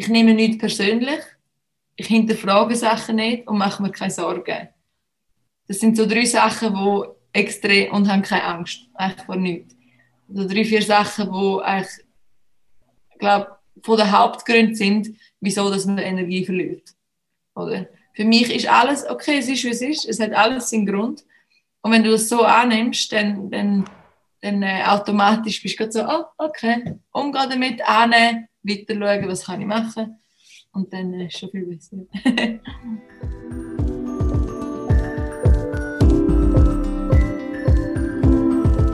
ich nehme nichts persönlich, ich hinterfrage Sachen nicht und mache mir keine Sorgen. Das sind so drei Sachen, die extrem und haben keine Angst, eigentlich vor nichts. So drei, vier Sachen, die eigentlich, ich glaube, von den Hauptgründen sind, wieso dass man Energie verliert. Oder? Für mich ist alles okay, es ist wie es ist, es hat alles seinen Grund. Und wenn du das so annimmst, dann, dann, dann äh, automatisch bist du so, oh, okay, umgehen damit, annehmen, weiter schauen, was kann ich machen. Und dann ist es schon viel besser.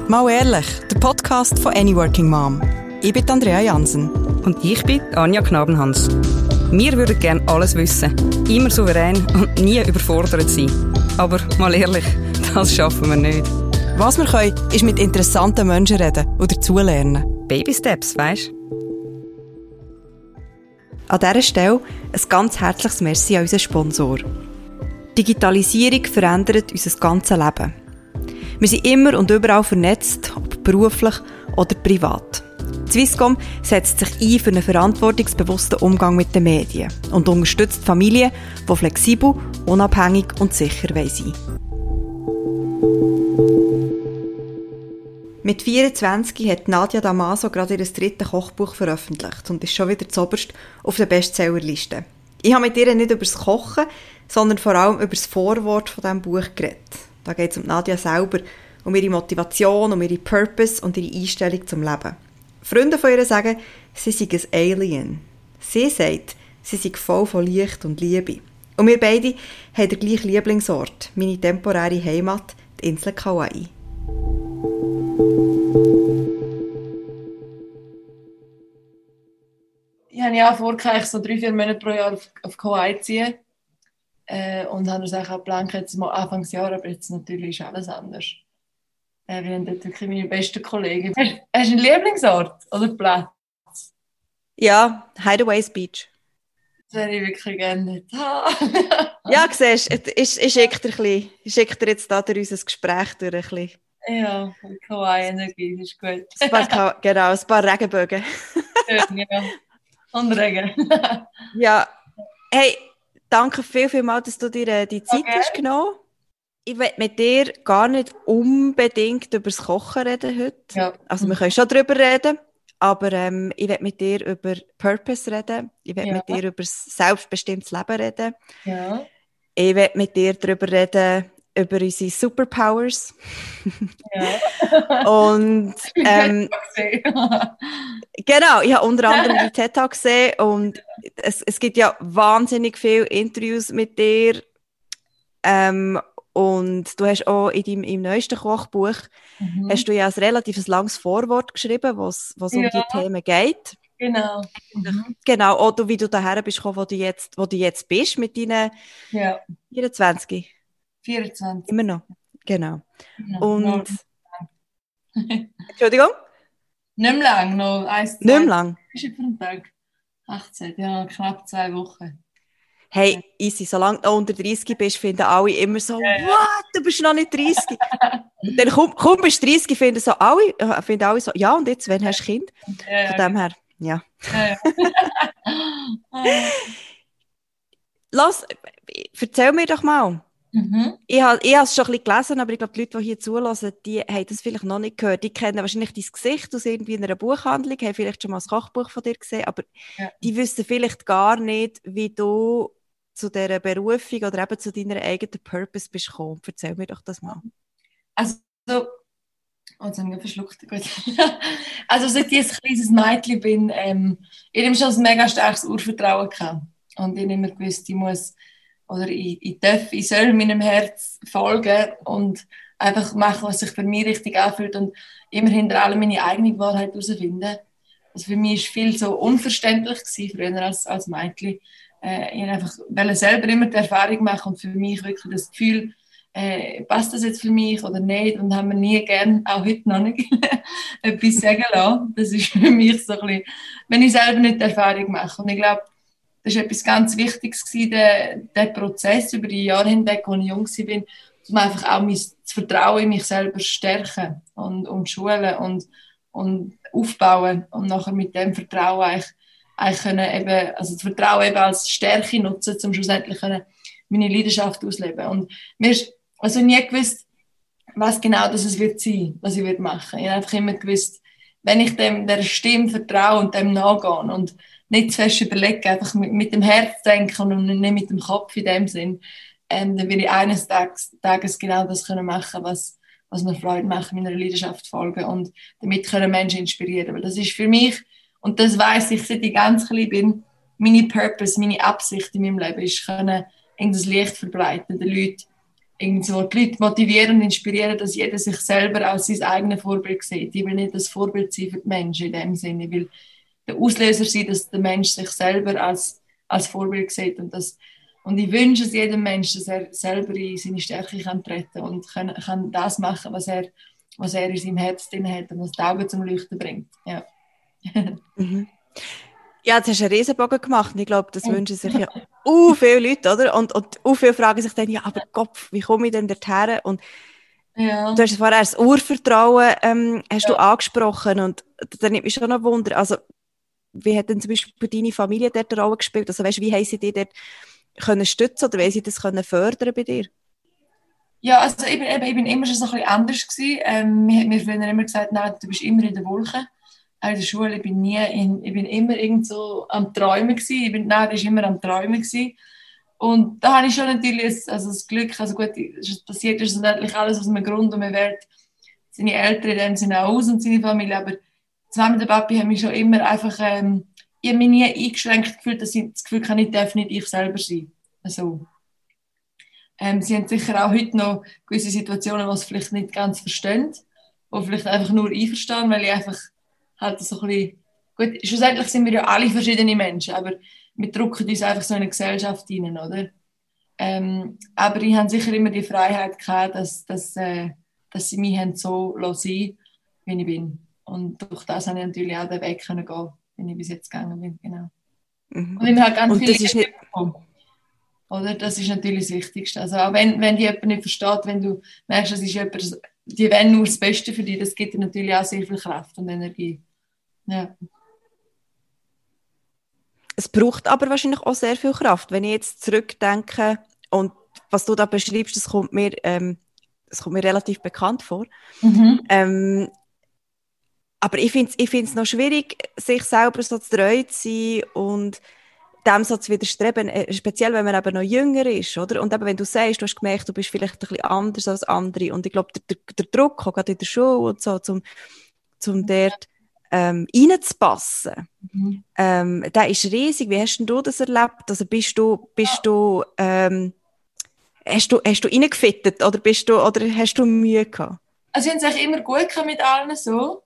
Mal ehrlich, der Podcast von Any Working Mom. Ich bin Andrea Jansen. Und ich bin Anja Knabenhans. Wir würden gerne alles wissen, immer souverän und nie überfordert sein. Aber mal ehrlich, das schaffen wir nicht. Was wir können, ist mit interessanten Menschen reden und dazulernen. Baby Steps, weisst An dieser Stelle ein ganz herzliches Merci an unseren Sponsor. Digitalisierung verändert unser ganzes Leben. Wir sind immer und überall vernetzt, ob beruflich oder privat. Swisscom setzt sich ein für einen verantwortungsbewussten Umgang mit den Medien und unterstützt Familien, die flexibel, unabhängig und sicher sein Mit 24 hat Nadia Damaso gerade ihr drittes Kochbuch veröffentlicht und ist schon wieder zoberst auf der Bestsellerliste. Ich habe mit ihr nicht über das Kochen, sondern vor allem über das Vorwort von diesem Buch geredet. Da geht es um Nadia selber, um ihre Motivation, um ihre Purpose und ihre Einstellung zum Leben. Freunde von ihr sagen, sie sei ein Alien. Sie sagt, sie sei voll von Licht und Liebe. Und wir beide haben den gleichen Lieblingsort, meine temporäre Heimat, die Insel Kauai. Ich habe ja vor, so drei, vier Monate pro Jahr auf, auf Kauai zu ziehen. Äh, und habe uns auch geplant, jetzt mal Anfangsjahr, aber jetzt natürlich ist alles anders. Äh, wir haben dort wirklich meine besten Kollegen. Hast, hast du einen Lieblingsort oder Platz? Ja, Hideaways Beach. Das würde ich wirklich gerne nicht ja, siehst du, ich, ich schicke dir, ein ich schicke dir jetzt da durch unser Gespräch durch ein bisschen. Ja, Kawaii-Energie ist gut. ein paar, genau, ein paar Regenbögen. ja. Und Regen. ja, hey, danke viel, viel mal, dass du dir äh, die Zeit okay. hast genommen ich will mit dir gar nicht unbedingt über das Kochen reden heute. Ja. Also wir können schon darüber reden, aber ähm, ich will mit dir über Purpose reden. Ich will ja. mit dir über selbstbestimmtes Leben reden. Ja. Ich will mit dir darüber reden, über unsere Superpowers. Ja. und ähm, genau, ich habe unter anderem die TED Talk gesehen und es, es gibt ja wahnsinnig viele Interviews mit dir. Ähm, und du hast auch in deinem im neuesten Kochbuch mhm. hast du ja ein relativ langes Vorwort geschrieben, was was ja. um die Themen geht. Genau. Mhm. Genau, oder wie du daher bist, wo du jetzt, wo du jetzt bist mit deinen ja. 24. 24. Immer noch. Genau. genau. Und Entschuldigung? Nicht mehr lang, noch eins, zwei. Nicht mehr lang. Ist für einen Tag. 18, ja, knapp zwei Wochen. Hey, easy, solange du unter 30 bist, finden alle immer so, ja, ja. what, du bist noch nicht 30. und dann komm, komm bist du 30, finden, so alle, äh, finden alle so, ja, und jetzt, wenn hast du Kind? Ja, Von dem her, ja. Lass, erzähl mir doch mal. Mhm. Ich habe es schon ein bisschen gelesen, aber ich glaube, die Leute, die hier zulassen, die haben das vielleicht noch nicht gehört. Die kennen wahrscheinlich dein Gesicht aus irgendwie einer Buchhandlung, haben vielleicht schon mal ein Kochbuch von dir gesehen, aber ja. die wissen vielleicht gar nicht, wie du zu dieser Berufung oder eben zu deiner eigenen Purpose bist gekommen? Erzähl mir doch das mal. Also, oh, jetzt habe ich verschluckt. Gut. also, seit ich ein kleines Mädchen bin, ähm, ich habe schon ein mega starkes Urvertrauen gehabt. Und ich habe immer gewusst, ich muss, oder ich, ich darf, ich soll meinem Herz folgen und einfach machen, was sich für mich richtig anfühlt und immer hinter allem meine eigene Wahrheit herausfinden. Also für mich war viel so unverständlich gewesen, früher als, als Mädchen äh, ich einfach selber immer die Erfahrung machen und für mich wirklich das Gefühl, äh, passt das jetzt für mich oder nicht und haben wir nie gern, auch heute noch nicht, etwas sagen lassen. Das ist für mich so ein bisschen, wenn ich selber nicht die Erfahrung mache. Und ich glaube, das war etwas ganz Wichtiges, gewesen, der, der Prozess über die Jahre hinweg, als ich jung war, um einfach auch mein, das Vertrauen in mich selber stärken und, und schulen und, und aufbauen und nachher mit dem Vertrauen eigentlich eigentlich können eben, also das Vertrauen eben als Stärke nutzen, um schlussendlich können meine Leidenschaft ausleben. Und mir ist also nie gewusst, was genau das es wird sein, was ich machen. Ich habe einfach immer gewusst, wenn ich dem der Stimme vertraue und dem nachgehe und nicht zu fest überlege, einfach mit, mit dem Herz denken und nicht mit dem Kopf in dem Sinn, ähm, dann will ich eines Tages, Tages genau das können machen, was, was mir Freude macht, meiner Leidenschaft folgen und damit können Menschen inspirieren. Weil das ist für mich, und das weiß ich, seit ich ganz klein bin, meine Purpose, meine Absicht in meinem Leben ist, können irgendein Licht verbreiten, den Leuten irgendwo die Leute motivieren und inspirieren, dass jeder sich selber als sein eigenes Vorbild sieht. Ich will nicht das Vorbild sein für die Menschen in dem Sinne. Will der Auslöser sein, dass der Mensch sich selber als, als Vorbild sieht. Und, das, und ich wünsche es jedem Menschen, dass er selber in seine Stärke kann treten und kann, kann das machen, was er, was er in seinem Herz drin hat und was die Augen zum Leuchten bringt. Ja. mhm. Ja, jetzt hast du einen Riesenbogen gemacht und ich glaube, das wünschen sich ja uh, viele Leute, oder? Und, und uh, viele fragen sich dann, ja, aber Kopf, wie komme ich denn dorthin? Und ja. du hast vorher das Urvertrauen ähm, hast ja. du angesprochen und da nimmt mich schon noch Wunder, also wie hat denn zum Beispiel deine Familie dort eine Rolle gespielt? Also weißt, wie haben sie dich dort können stützen oder wie sie das können fördern bei dir? Ja, also ich bin, ich bin immer schon so ein bisschen anders gewesen. Ähm, mir hat mir früher immer gesagt, nein, du bist immer in der Wolke in der Schule, ich bin nie, in, ich bin immer irgend am Träumen gewesen. Ich bin, nein, ich immer am Träumen gewesen. Und da habe ich schon natürlich also das Glück, also gut, es passiert ist natürlich alles aus einem Grund und man wählt seine Eltern in dem Sinne aus und seine Familie, aber zusammen mit dem Papi haben mich schon immer einfach, ähm, ich habe mich nie eingeschränkt gefühlt, dass ich das Gefühl habe, ich darf nicht ich selber sein. Also, ähm, sie haben sicher auch heute noch gewisse Situationen, die sie vielleicht nicht ganz verstehen, oder vielleicht einfach nur einverstehen, weil ich einfach halt so ein bisschen, gut, schlussendlich sind wir ja alle verschiedene Menschen, aber wir drucken uns einfach so in eine Gesellschaft rein, oder? Ähm, aber ich habe sicher immer die Freiheit gehabt, dass, dass, äh, dass sie mich haben so lassen, wie ich bin. Und durch das habe ich natürlich auch den Weg können gehen, wenn ich bis jetzt gegangen bin, genau. Mhm. Und ich habe ganz Und das ist nicht... Oder? Das ist natürlich das Wichtigste. Also auch wenn, wenn die jemand nicht versteht, wenn du merkst, das ist jemand, die wollen nur das Beste für dich, das gibt dir natürlich auch sehr viel Kraft und Energie. Ja. Es braucht aber wahrscheinlich auch sehr viel Kraft. Wenn ich jetzt zurückdenke und was du da beschreibst, das kommt mir, ähm, das kommt mir relativ bekannt vor. Mhm. Ähm, aber ich finde es ich noch schwierig, sich selber so treu zu sein und dem so zu widerstreben, äh, speziell wenn man eben noch jünger ist, oder? Und eben, wenn du sagst, du hast gemerkt, du bist vielleicht ein bisschen anders als andere und ich glaube, der, der, der Druck, auch gerade in der Schule und so, zum, zum dort ähm, reinzupassen, mhm. ähm, der ist riesig. Wie hast denn du das erlebt? Also bist du, bist du, ähm, hast du, hast du reingefittet oder bist du, oder hast du Mühe gehabt? Also ich habe es eigentlich immer gut mit allen so,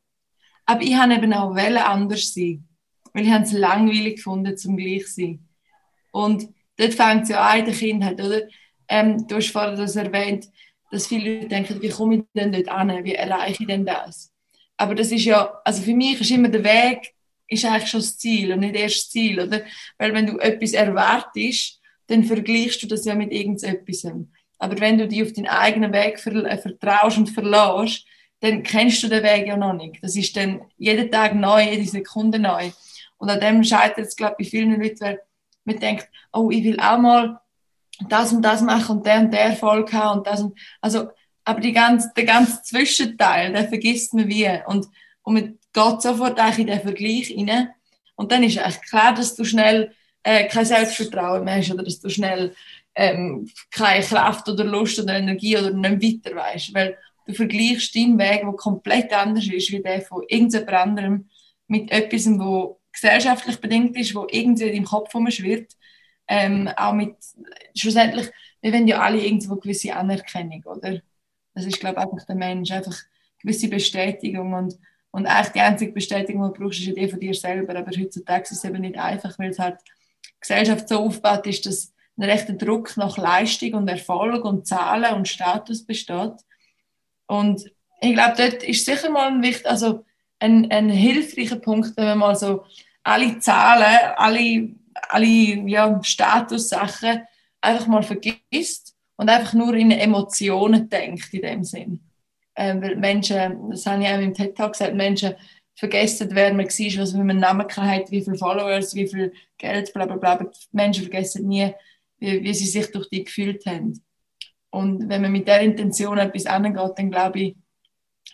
aber ich habe eben auch Welle anders sein, weil ich es langweilig gefunden zum gleich sein. Und dort fängt es ja an in der Kindheit, oder? Ähm, du hast vorhin das erwähnt, dass viele Leute denken, wie komme ich denn dort an? Wie erreiche ich denn das? Aber das ist ja, also für mich ist immer der Weg, ist eigentlich schon das Ziel und nicht erst das Ziel, oder? Weil wenn du etwas erwartest, dann vergleichst du das ja mit irgendetwas. Aber wenn du dich auf deinen eigenen Weg äh, vertraust und verlässt, dann kennst du den Weg ja noch nicht. Das ist dann jeden Tag neu, jede Sekunde neu. Und an dem scheitert es, glaube ich, bei vielen Leuten, weil man denkt, oh, ich will auch mal das und das machen und der und der Erfolg haben und das und, also aber die ganze, der ganze Zwischenteil, den vergisst man wie. Und, und man geht sofort in den Vergleich rein. Und dann ist eigentlich klar, dass du schnell äh, kein Selbstvertrauen mehr hast oder dass du schnell ähm, keine Kraft oder Lust oder Energie oder nicht weiter weißt. Weil du vergleichst deinen Weg, der komplett anders ist wie der von irgendjemand anderem, mit etwas, wo gesellschaftlich bedingt ist, wo irgendwie in deinem Kopf schwirrt. Ähm, auch mit, schlussendlich, wir wollen ja alle irgendwo gewisse Anerkennung, oder? Das ist, glaube ich, einfach der Mensch, einfach gewisse Bestätigung und, und eigentlich die einzige Bestätigung, die du brauchst, ist ja die von dir selber. Aber heutzutage ist es eben nicht einfach, weil es halt die Gesellschaft so aufgebaut ist, dass ein rechter Druck nach Leistung und Erfolg und Zahlen und Status besteht. Und ich glaube, dort ist sicher mal ein, wichtig, also ein, ein hilfreicher Punkt, wenn man mal so alle Zahlen, alle, alle ja, Statussachen einfach mal vergisst und einfach nur in Emotionen denkt in dem Sinn. Ähm, weil Menschen, das habe ich auch im TED Talk gesagt, Menschen vergessen, wer man war, was für einen Namen hat, wie viele Followers, wie viel Geld, bla bla bla. Menschen vergessen nie, wie, wie sie sich durch die gefühlt haben. Und wenn man mit der Intention etwas angeht, dann glaube ich,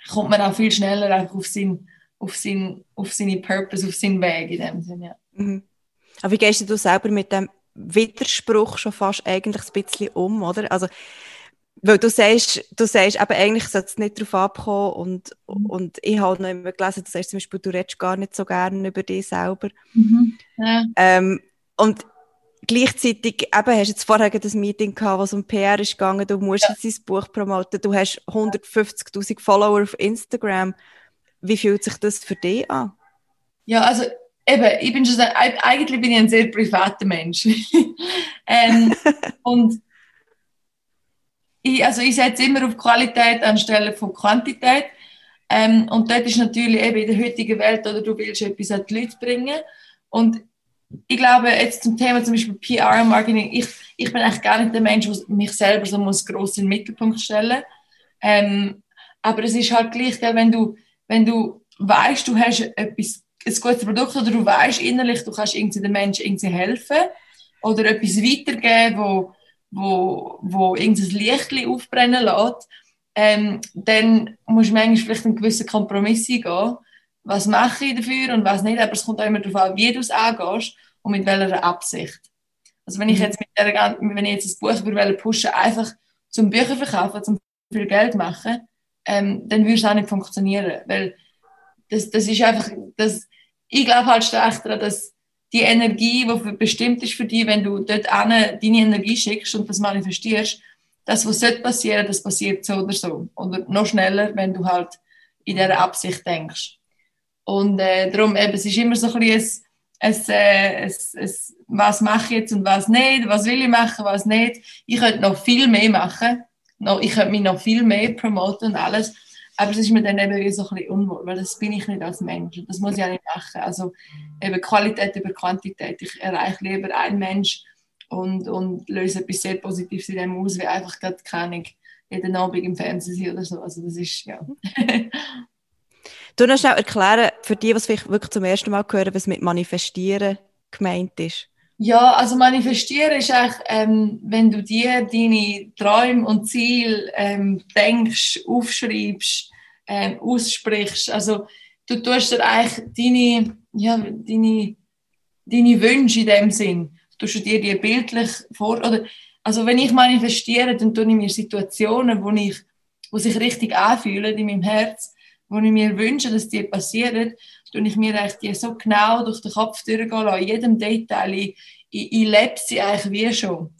kommt man auch viel schneller auf, sein, auf, sein, auf seine Purpose, auf seinen Weg in dem Sinne. Ja. Mhm. Aber wie gehst du selber mit dem Widerspruch schon fast eigentlich ein bisschen um, oder? Also, weil du sagst, du sagst eben, eigentlich sollte es nicht darauf abkommen und, mhm. und ich habe noch immer gelesen, du sagst zum Beispiel, du redest gar nicht so gerne über dich selber. Mhm. Ja. Ähm, und gleichzeitig, eben, hast du jetzt vorher ein Meeting gehabt, was um PR ist gegangen, du musst ja. jetzt dein Buch promoten, du hast 150'000 Follower auf Instagram. Wie fühlt sich das für dich an? Ja, also eben, ich bin schon, eigentlich bin ich ein sehr privater Mensch. ähm, und ich, also ich setze immer auf Qualität anstelle von Quantität. Ähm, und dort ist natürlich eben in der heutigen Welt, oder du willst etwas an die Leute bringen. Und ich glaube, jetzt zum Thema zum Beispiel PR und Marketing, ich, ich bin eigentlich gar nicht der Mensch, der mich selber so muss gross in den Mittelpunkt stellen ähm, Aber es ist halt gleich, wenn du, wenn du weißt, du hast etwas, ein gutes Produkt oder du weißt innerlich, du kannst irgendwie den Menschen irgendwie helfen oder etwas weitergeben, wo, wo, wo irgendein Licht aufbrennen lässt, ähm, dann musst du manchmal vielleicht einen gewissen Kompromiss eingehen. Was mache ich dafür und was nicht, aber es kommt auch immer darauf an, wie du es angehst und mit welcher Absicht. Also wenn ich mhm. jetzt mit der, wenn ich jetzt ein Buch würde pushen, einfach zum Bücher verkaufen, zum viel Geld machen, ähm, dann würde es auch nicht funktionieren, weil das, das ist einfach, das, ich glaube halt stark daran, dass die Energie, die bestimmt ist für dich, wenn du dort deine Energie schickst und das manifestierst, das, was sollte passieren, das passiert so oder so. Oder noch schneller, wenn du halt in dieser Absicht denkst. Und äh, darum, eben, es ist immer so ein bisschen ein, ein, äh, ein, was mache ich jetzt und was nicht, was will ich machen, was nicht. Ich könnte noch viel mehr machen. Ich könnte mich noch viel mehr promoten und alles. Aber es ist mir dann eben wie so ein bisschen unwohl, weil das bin ich nicht als Mensch. Und das muss ich auch nicht machen. Also eben Qualität über Quantität. Ich erreiche lieber einen Mensch und, und löse etwas sehr Positives in dem aus, wie einfach gerade keine jeden Abend im Fernsehen oder so. Also das ist, ja. du noch schnell erklären, für die, was vielleicht wirklich zum ersten Mal hören, was mit Manifestieren gemeint ist. Ja, also manifestieren ist eigentlich, ähm, wenn du dir deine Träume und Ziele ähm, denkst, aufschreibst, ähm, aussprichst. Also du tust dir eigentlich deine, ja, deine, deine Wünsche in dem Sinn, du tust dir die bildlich vor, oder, also wenn ich manifestiere, dann tue ich mir Situationen, wo ich, wo sich richtig anfühlen in meinem Herz, wo ich mir wünsche, dass die passieren, tue ich mir die so genau durch den Kopf durchgehen in jedem Detail. Ich, ich, ich lebe sie eigentlich wie schon.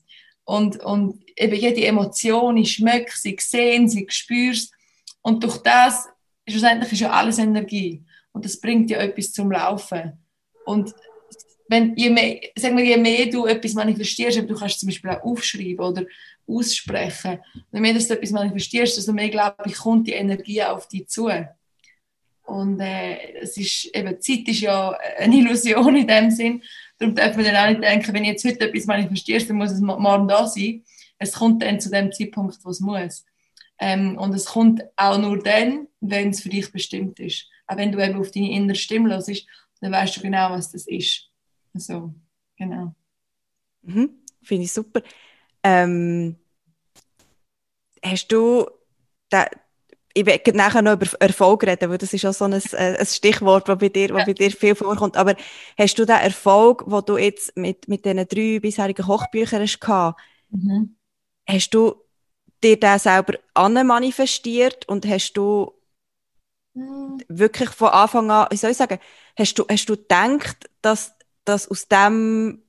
Und, und eben jede Emotion, ich schmecke sie, ich sehe sie, ich spüre es. Und durch das, schlussendlich ist ja alles Energie. Und das bringt ja etwas zum Laufen. Und wenn, je, mehr, sagen wir, je mehr du etwas manifestierst, du kannst zum Beispiel auch aufschreiben oder aussprechen, je mehr du etwas manifestierst, desto mehr, glaube ich, kommt die Energie auf dich zu. Und äh, es ist, eben, Zeit ist ja eine Illusion in dem Sinn. Darum darf man dann auch nicht denken, wenn ich jetzt heute etwas manifestierst, dann muss es morgen da sein. Es kommt dann zu dem Zeitpunkt, wo es muss. Ähm, und es kommt auch nur dann, wenn es für dich bestimmt ist. Auch wenn du eben auf deine innere Stimme hörst, dann weißt du genau, was das ist. So, genau. Mhm, Finde ich super. Ähm, hast du, da, ich werde nachher noch über Erfolg reden, weil das ist auch so ein, äh, ein Stichwort, das bei dir, ja. bei dir viel vorkommt. Aber hast du den Erfolg, den du jetzt mit, mit diesen drei bisherigen Kochbüchern hast, gehabt, mhm. hast du dir den selber manifestiert und hast du mhm. wirklich von Anfang an, wie soll ich sagen, hast du, hast du gedacht, dass, dass aus dem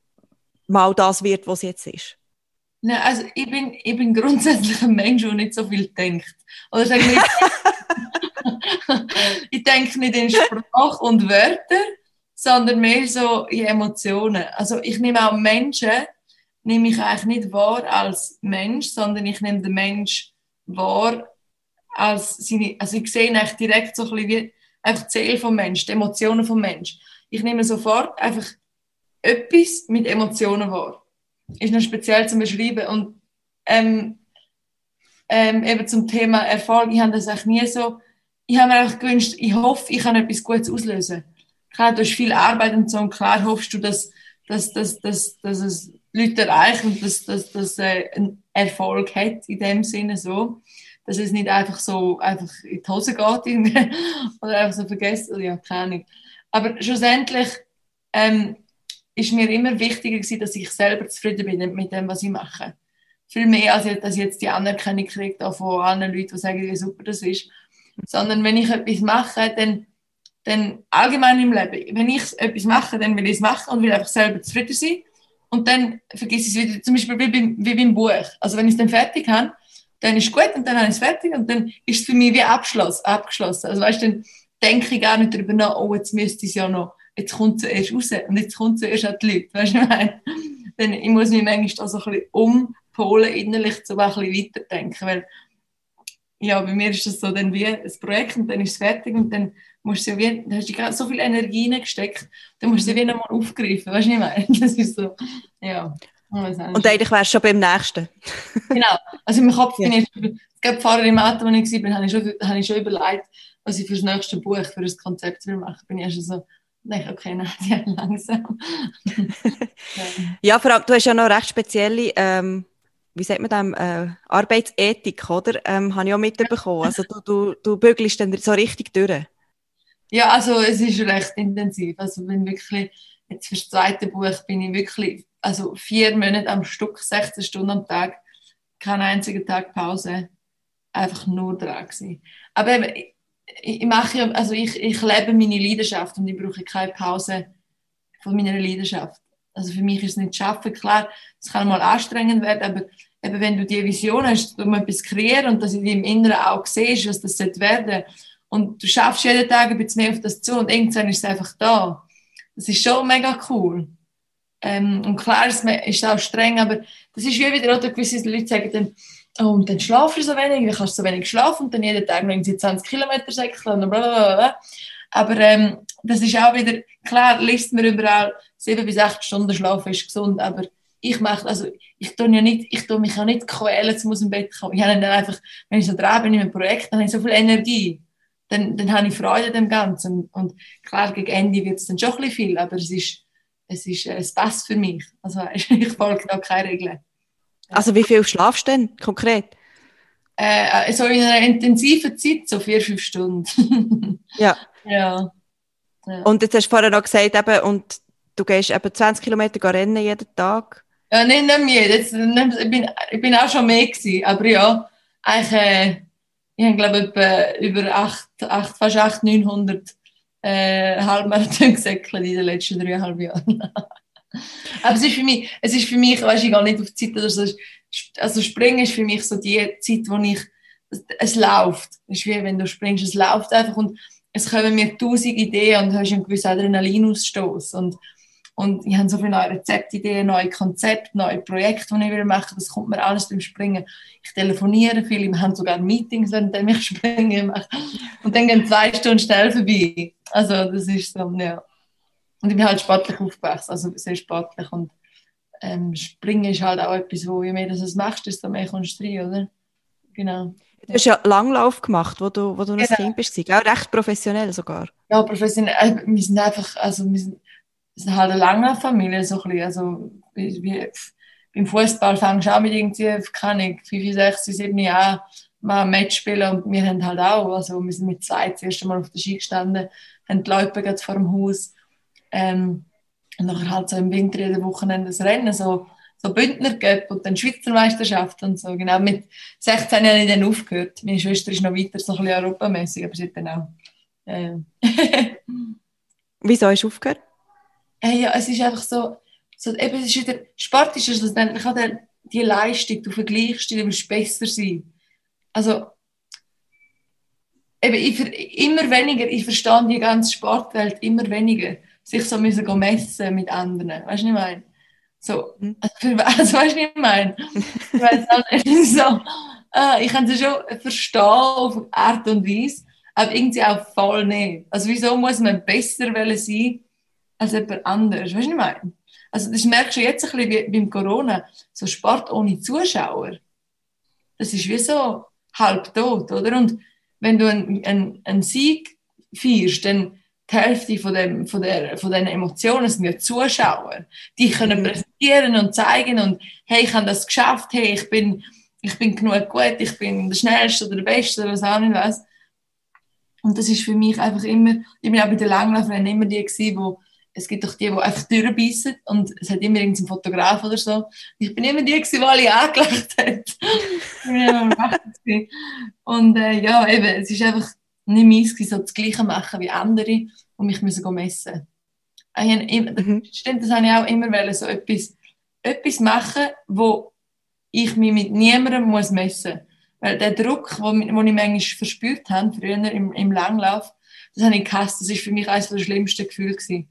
mal das wird, was es jetzt ist? Nein, also ich bin, ich bin grundsätzlich ein Mensch, der nicht so viel denkt. Oder sagen wir, ich denke nicht in Sprache und Wörter, sondern mehr so in Emotionen. Also ich nehme auch Menschen, nehme ich eigentlich nicht wahr als Mensch, sondern ich nehme den Mensch wahr als seine, also ich sehe eigentlich direkt so ein bisschen wie die Seele vom Mensch, die Emotionen vom Mensch. Ich nehme sofort einfach etwas mit Emotionen wahr ist noch speziell zum Beschreiben. Und ähm, ähm, eben zum Thema Erfolg, ich habe das auch nie so, ich habe mir einfach gewünscht, ich hoffe, ich kann etwas Gutes auslösen. Klar, du hast viel Arbeit und so, und klar hoffst du, dass, dass, dass, dass, dass es Leute erreicht und dass, dass, dass äh, einen Erfolg hat in dem Sinne so. Dass es nicht einfach so einfach in die Hose geht oder einfach so vergessen, ja, keine Ahnung. Aber schlussendlich ähm, ist mir immer wichtiger gewesen, dass ich selber zufrieden bin mit dem, was ich mache. Viel mehr, als dass ich jetzt die Anerkennung kriege von anderen Leuten, die sagen, wie super das ist. Sondern wenn ich etwas mache, dann, dann allgemein im Leben, wenn ich etwas mache, dann will ich es machen und will einfach selber zufrieden sein. Und dann vergesse ich es wieder, zum Beispiel wie beim, wie beim Buch. Also wenn ich es dann fertig habe, dann ist es gut und dann habe ich es fertig und dann ist es für mich wie abgeschlossen. Also weißt du, dann denke ich gar nicht darüber nach, oh, jetzt müsste es ja noch, jetzt kommt es erst raus und jetzt kommt es erst an die Leute. Weißt du, ich meine? Dann, ich muss mich manchmal so ein bisschen umpolen innerlich, so ein bisschen weiterdenken, weil ja, bei mir ist das so dann wie ein Projekt und dann ist es fertig und dann musst du ja wie, da hast du so viel Energie gesteckt, dann musst du sie wie nochmal aufgreifen, weißt du, ich meine? Das ist so, ja. Und eigentlich wärst du schon beim nächsten. genau, also im Kopf ja. bin ich, es gab Fahrer im Auto, wo ich war, habe ich schon, habe ich schon überlegt, was ich für das nächste Buch, für das Konzept will machen. Bin ich erst so, denke, okay, nein, langsam. ja, vor allem, du hast ja noch recht spezielle ähm, wie sagt man dem, äh, Arbeitsethik, oder? Ähm, habe ich auch mitbekommen. Also du, du, du bügelst dann so richtig durch. Ja, also es ist recht intensiv. Also bin wirklich, jetzt für das zweite Buch bin ich wirklich, also vier Monate am Stück, 16 Stunden am Tag, keinen einzigen Tag Pause, einfach nur dran gewesen. Aber eben, ich, mache also ich, ich lebe meine Leidenschaft und ich brauche keine Pause von meiner Leidenschaft. Also für mich ist es nicht schaffen, klar, es kann mal anstrengend werden, aber eben wenn du die Vision hast, um etwas zu kreieren und dass du im Inneren auch siehst, was das werden sollte, und du schaffst jeden Tag ein bisschen mehr auf das zu und irgendwann ist es einfach da. Das ist schon mega cool. Ähm, und klar ist es auch streng, aber das ist wie wieder, oder gewisse Leute sagen dann, und dann schlafst du so wenig, dann kannst du so wenig schlafen und dann jeden Tag noch 20 Kilometer säckeln und blablabla. Aber ähm, das ist auch wieder, klar liest man überall, sieben bis acht Stunden schlafen ist gesund, aber ich mache, also ich tue ja nicht, ich tue mich ja nicht quälen, um aus dem Bett zu kommen. Ich habe dann einfach, wenn ich so dran bin in einem Projekt, dann habe ich so viel Energie. Dann, dann habe ich Freude an dem Ganzen. Und klar, gegen Ende wird es dann schon ein bisschen viel, aber es ist, es ist, es passt für mich. Also ich folge da keine Regeln. Also wie viel schlafst du denn konkret? Äh, so in einer intensiven Zeit, so vier, fünf Stunden. ja. ja. ja. Und jetzt hast du vorher noch gesagt, eben, und du gehst eben 20 Kilometer rennen jeden Tag. Ja, nicht, nicht mehr. Jetzt, ich, bin, ich bin auch schon mehr gewesen, aber ja, eigentlich, äh, ich habe glaube etwa über 8, 8, fast 8, 900 äh, Halbmarathon gesäckelt in den letzten dreieinhalb Jahren. Aber es ist für mich, es ist für mich, weißt ich gehe nicht auf die Zeit oder so, also Springen ist für mich so die Zeit, wo ich, es, es läuft. Es ist wie wenn du springst, es läuft einfach und es kommen mir tausend Ideen und du hast einen gewissen Adrenalinausstoß und und ich habe so viele neue Rezeptideen, neue Konzepte, neue Projekte, die ich will machen. Das kommt mir alles beim Springen. Ich telefoniere viel, wir haben sogar Meetings, während ich springe. Und dann gehen zwei Stunden schnell vorbei. Also das ist so, ja. Und ich bin halt sportlich aufgewachsen, also sehr sportlich. Und ähm, Springen ist halt auch etwas, wo je mehr du es machst, desto mehr kommst du rein, oder? Genau. Du hast ja Langlauf gemacht, wo du, wo du genau. ein Kind bist, auch recht professionell sogar. Ja, professionell. Äh, wir sind einfach, also wir sind, wir sind halt eine lange Familie, so ein bisschen. Also, wie, wie, beim Fußball fängst du auch mit irgendwie, keine Ahnung, 5, 6, 7 Jahren mal ein Match spielen und wir haben halt auch, also wir sind mit zwei das erste Mal auf der Ski gestanden, haben die Leute vor dem Haus ähm, und nachher halt so im Winter jeden Wochenende das Rennen, so, so Bündner Cup und dann Schweizer Meisterschaft und so, genau, mit 16 habe ich dann aufgehört, meine Schwester ist noch weiter, so ein bisschen europamässig, aber sie hat dann auch äh. Wieso hast du aufgehört? hey, ja, es ist einfach so, so eben, es ist wieder, Sport ist es letztendlich auch die Leistung, du vergleichst dich, du willst besser sein. Also, eben, ich, immer weniger, ich verstehe die ganze Sportwelt immer weniger, sich so müssen go messen mit anderen, weißt du, was ich meine? So, mhm. also, für, also weißt du, was ich meine? Ich weiß nicht, so, äh, ich kann es schon verstehen auf Art und Weise, aber irgendwie auch voll nicht. Also wieso muss man besser sein als jemand anderes. Weißt du, was ich meine? Also, das merkst du jetzt ein bisschen wie beim Corona. So Sport ohne Zuschauer. Das ist wie so halb tot, oder? Und wenn du einen, einen, einen Sieg feierst, dann die Hälfte von, dem, von, der, von den Emotionen sind ja Zuschauer. Die können präsentieren und zeigen und hey, ich habe das geschafft, hey, ich bin, ich bin genug gut, ich bin der Schnellste oder der Beste oder was auch nicht was. Und das ist für mich einfach immer, ich bin auch bei den Langlaufrennen immer die gewesen, wo es gibt doch die, die einfach durchbeissen und es hat immer irgendeinen Fotograf oder so. Ich bin immer die gewesen, die alle angelacht hat. und äh, ja, eben, es ist einfach nicht meins so das Gleiche machen wie andere und mich müssen messen. Mhm. Stimmt, das habe ich auch immer wollen, so etwas, etwas machen, wo ich mich mit niemandem muss messen muss. Weil der Druck, den ich manchmal verspürt habe, früher im, im Langlauf, das habe ich gehasst. Das war für mich eines der schlimmsten Gefühle. Gewesen.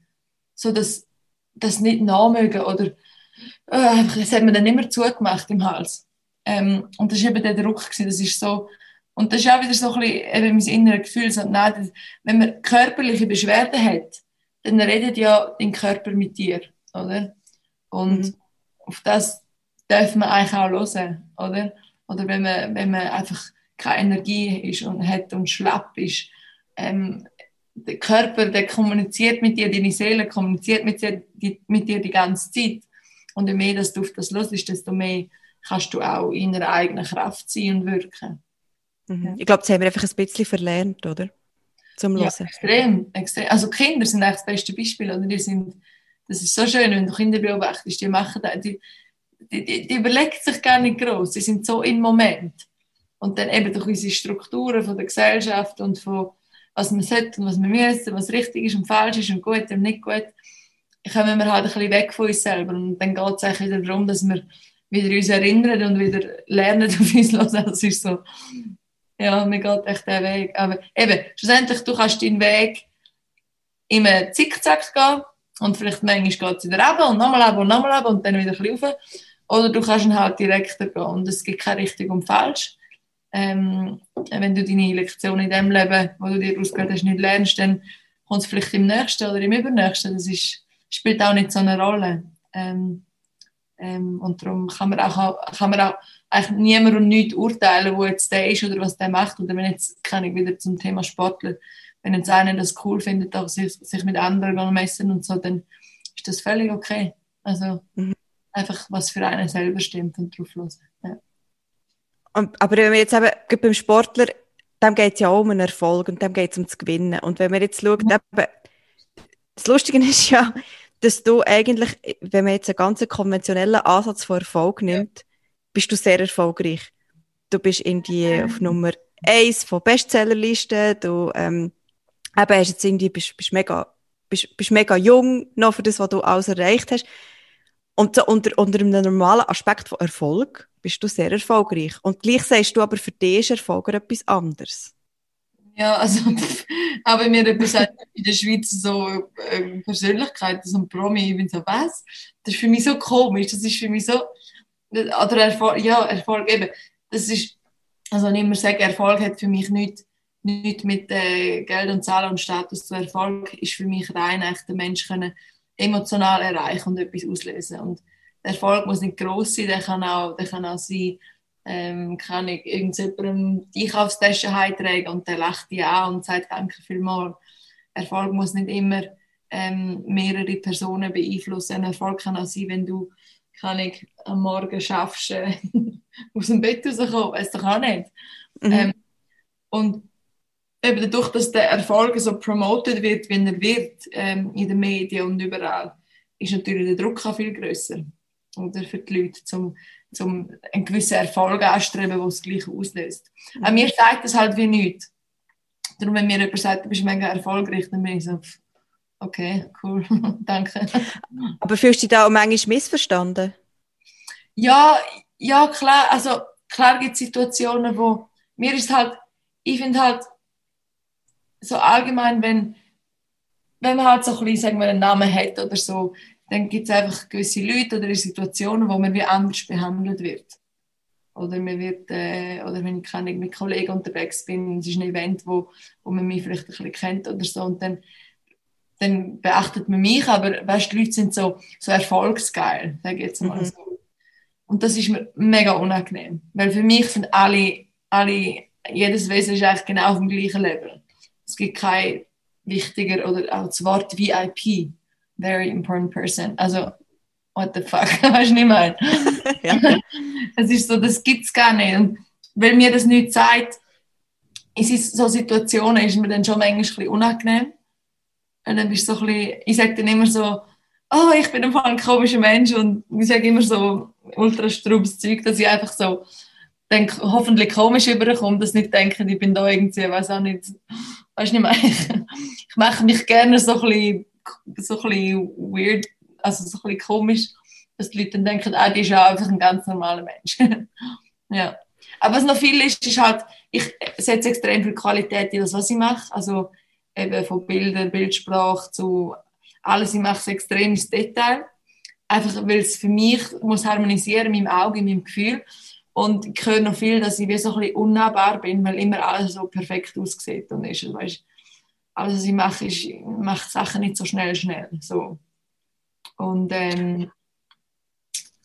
So, dass das nicht nachmögen oder äh, das hat mir dann immer zugemacht im Hals. Ähm, und das war eben der Druck. Gewesen. Das ist so, und das ist auch wieder so ein bisschen eben mein inneres Gefühl. So, nein, wenn man körperliche Beschwerden hat, dann redet ja dein Körper mit dir, oder? Und mhm. auf das darf man eigentlich auch hören, oder? Oder wenn man, wenn man einfach keine Energie ist und hat und schlapp ist. Ähm, der Körper, der kommuniziert mit dir, deine Seele kommuniziert mit dir die, mit dir die ganze Zeit. Und je mehr dass du auf das los ist, desto mehr kannst du auch in deiner eigenen Kraft sein und wirken. Mhm. Ich glaube, das haben wir einfach ein bisschen verlernt, oder? Zum Hören. Ja, extrem, extrem. Also Kinder sind eigentlich das beste Beispiel. Oder? Die sind, das ist so schön, wenn du Kinder beobachtest. Die, machen das, die, die, die, die überlegen sich gar nicht groß. Sie sind so im Moment. Und dann eben durch unsere Strukturen von der Gesellschaft und von was wir sollten und was wir müssen, was richtig ist und falsch ist und gut und nicht gut, kommen wir halt ein bisschen weg von uns selber. Und dann geht es eigentlich wieder darum, dass wir wieder uns erinnern und wieder lernen auf uns los. Das ist so, ja, mir geht echt der Weg. Aber eben, schlussendlich, du kannst deinen Weg immer Zickzack gehen und vielleicht manchmal geht es wieder runter und nochmal runter und nochmal runter und dann wieder ein bisschen rauf. Oder du kannst ihn halt direkter gehen und es gibt kein richtig und falsch. Ähm, wenn du deine Lektion in dem Leben, wo du dir ausgehört hast, nicht lernst, dann kommt es vielleicht im nächsten oder im übernächsten. Das ist, spielt auch nicht so eine Rolle. Ähm, ähm, und darum kann man auch, kann man auch eigentlich niemand und nichts urteilen, wo jetzt der ist oder was der macht. Oder wenn jetzt, kann ich wieder zum Thema Sportler, wenn jetzt einer das cool findet, auch sich, sich mit anderen messen und so, dann ist das völlig okay. Also mhm. einfach, was für einen selber stimmt und drauf los. Ja. aber wenn wir jetzt eben beim Sportler, dem geht es ja auch um einen Erfolg und dem geht es um zu gewinnen. Und wenn man jetzt schaut, ja. eben, das Lustige ist ja, dass du eigentlich, wenn man jetzt einen ganz konventionellen Ansatz von Erfolg nimmt, bist du sehr erfolgreich. Du bist irgendwie auf Nummer 1 von Bestsellerlisten, du ähm, eben hast jetzt irgendwie, bist, bist, mega, bist, bist mega jung noch für das, was du alles erreicht hast. Und so unter, unter einem normalen Aspekt von Erfolg bist du sehr erfolgreich. Und gleich sagst du aber, für dich ist Erfolg etwas anderes. Ja, also, aber mir etwas in der Schweiz so äh, Persönlichkeiten, so ein Promi, ich bin so, was? Das ist für mich so komisch, das ist für mich so, oder Erfolg, ja, Erfolg eben, das ist, also ich immer sage, Erfolg hat für mich nichts nicht mit äh, Geld und Zahlen und Status zu Erfolg, ist für mich rein echt den Mensch können emotional erreichen und etwas auslösen. Und der Erfolg muss nicht groß sein, der kann auch, der kann auch sein, ähm, kann ich irgendjemandem die Einkaufstasche heimtragen und der lacht die an und sagt Danke vielmals. Erfolg muss nicht immer ähm, mehrere Personen beeinflussen. Ein Erfolg kann auch sein, wenn du kann ich am Morgen schaffst, äh, aus dem Bett rauskommen, weiß doch auch nicht. Mhm. Ähm, und eben dadurch, dass der Erfolg so promoted wird, wie er wird ähm, in den Medien und überall, ist natürlich der Druck auch viel größer oder für die Leute, zum, zum einen gewissen Erfolg anstreben, der das Gleiche auslöst. Mhm. Auch mir sagt das halt wie nichts. Darum, wenn mir jemand sagt, du bist mega erfolgreich, dann bin ich so, okay, cool, danke. Aber fühlst du dich da auch manchmal missverstanden? Ja, ja, klar. Also, klar gibt es Situationen, wo mir ist halt, ich finde halt, so allgemein, wenn, wenn man halt so ein bisschen, sagen wir, einen Namen hat oder so, dann gibt es einfach gewisse Leute oder Situationen, wo man wie anders behandelt wird. Oder, man wird, äh, oder wenn ich mit Kollegen unterwegs bin, es ist ein Event, wo, wo man mich vielleicht ein bisschen kennt oder so, und dann dann beachtet man mich, aber weißt, die Leute sind so, so erfolgsgeil, sage ich jetzt mal mhm. so. Und das ist mir mega unangenehm, weil für mich sind alle, alle jedes Wesen ist eigentlich genau auf dem gleichen Level. Es gibt kein wichtiger oder auch das Wort VIP, very important person. Also, what the fuck, weißt du nicht mehr? ja. Es ist so, das gibt es gar nicht. Und weil mir das nicht sagt, in so Situationen ist mir dann schon manchmal ein bisschen unangenehm. Und dann bist du so ein bisschen, ich sage dann immer so, oh, ich bin einfach ein komischer Mensch und ich sage immer so ultra strubes Zeug, dass ich einfach so denke, hoffentlich komisch überkomme, dass nicht denken, ich bin da irgendwie, weiß auch nicht, weißt du nicht mehr, ich mache mich gerne so ein bisschen, so ein bisschen weird, also so ein bisschen komisch, dass die Leute dann denken, ah, die ist ja einfach ein ganz normaler Mensch. ja. Aber was noch viel ist, ist halt, ich setze extrem viel Qualität in das, was ich mache. Also eben von Bildern, Bildsprache zu alles, ich mache es extrem ins Detail. Einfach, weil es für mich muss harmonisieren, in meinem Auge, in meinem Gefühl. Und ich höre noch viel, dass ich wie so ein bisschen unnahbar bin, weil immer alles so perfekt aussieht und ist. Weißt, alles, was ich mache, ist, ich mache Sachen nicht so schnell, schnell. So. Und ähm,